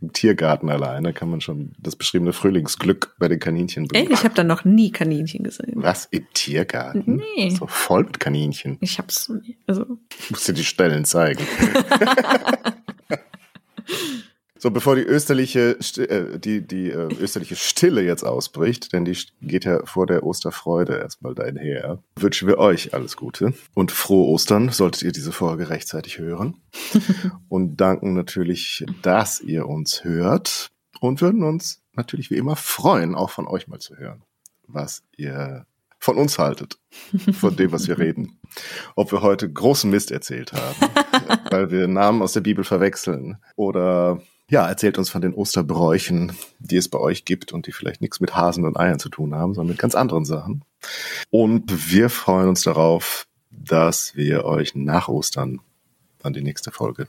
B: Im Tiergarten alleine kann man schon das beschriebene Frühlingsglück bei den Kaninchen
A: bringen. Ey, ich habe da noch nie Kaninchen gesehen.
B: Was? Im Tiergarten?
A: Nee.
B: So voll mit Kaninchen.
A: Ich hab's so nie. Also.
B: Ich muss dir die Stellen zeigen. <laughs> So, bevor die österliche, äh, die, die äh, österliche Stille jetzt ausbricht, denn die geht ja vor der Osterfreude erstmal dahin her, wünschen wir euch alles Gute und frohe Ostern, solltet ihr diese Folge rechtzeitig hören. <laughs> und danken natürlich, dass ihr uns hört und würden uns natürlich wie immer freuen, auch von euch mal zu hören, was ihr von uns haltet, von dem, was wir reden. Ob wir heute großen Mist erzählt haben, <laughs> weil wir Namen aus der Bibel verwechseln oder ja, erzählt uns von den Osterbräuchen, die es bei euch gibt und die vielleicht nichts mit Hasen und Eiern zu tun haben, sondern mit ganz anderen Sachen. Und wir freuen uns darauf, dass wir euch nach Ostern an die nächste Folge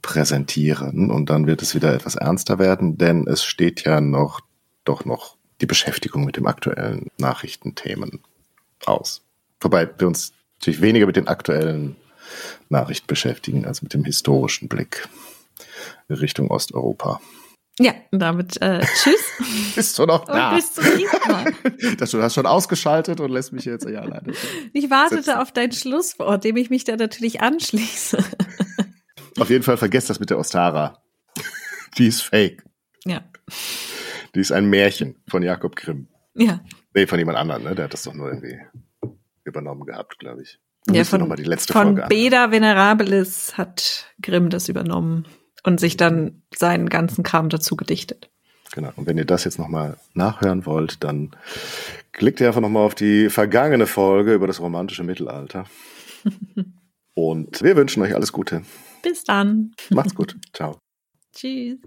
B: präsentieren. Und dann wird es wieder etwas ernster werden, denn es steht ja noch, doch noch die Beschäftigung mit dem aktuellen Nachrichtenthemen aus. Wobei wir uns natürlich weniger mit den aktuellen Nachrichten beschäftigen als mit dem historischen Blick. Richtung Osteuropa.
A: Ja, damit äh, tschüss. <laughs>
B: bist du noch da?
A: Und bis zum nächsten Mal. <laughs>
B: das, du hast schon ausgeschaltet und lässt mich jetzt ja alleine.
A: Ich wartete sitzen. auf dein Schlusswort, dem ich mich da natürlich anschließe. <laughs>
B: auf jeden Fall vergesst das mit der Ostara. Die ist fake.
A: Ja.
B: Die ist ein Märchen von Jakob Grimm.
A: Ja.
B: Nee, von jemand anderem, ne? Der hat das doch nur irgendwie übernommen gehabt, glaube ich.
A: Ja, von, die letzte von Folge Beda Venerabilis hat Grimm das übernommen und sich dann seinen ganzen Kram dazu gedichtet.
B: Genau. Und wenn ihr das jetzt nochmal nachhören wollt, dann klickt ihr einfach nochmal auf die vergangene Folge über das romantische Mittelalter. <laughs> und wir wünschen euch alles Gute.
A: Bis dann.
B: Macht's gut. Ciao.
A: Tschüss.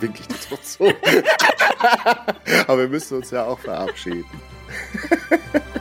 B: Winke ich das noch so. <laughs> Aber wir müssen uns ja auch verabschieden. <laughs>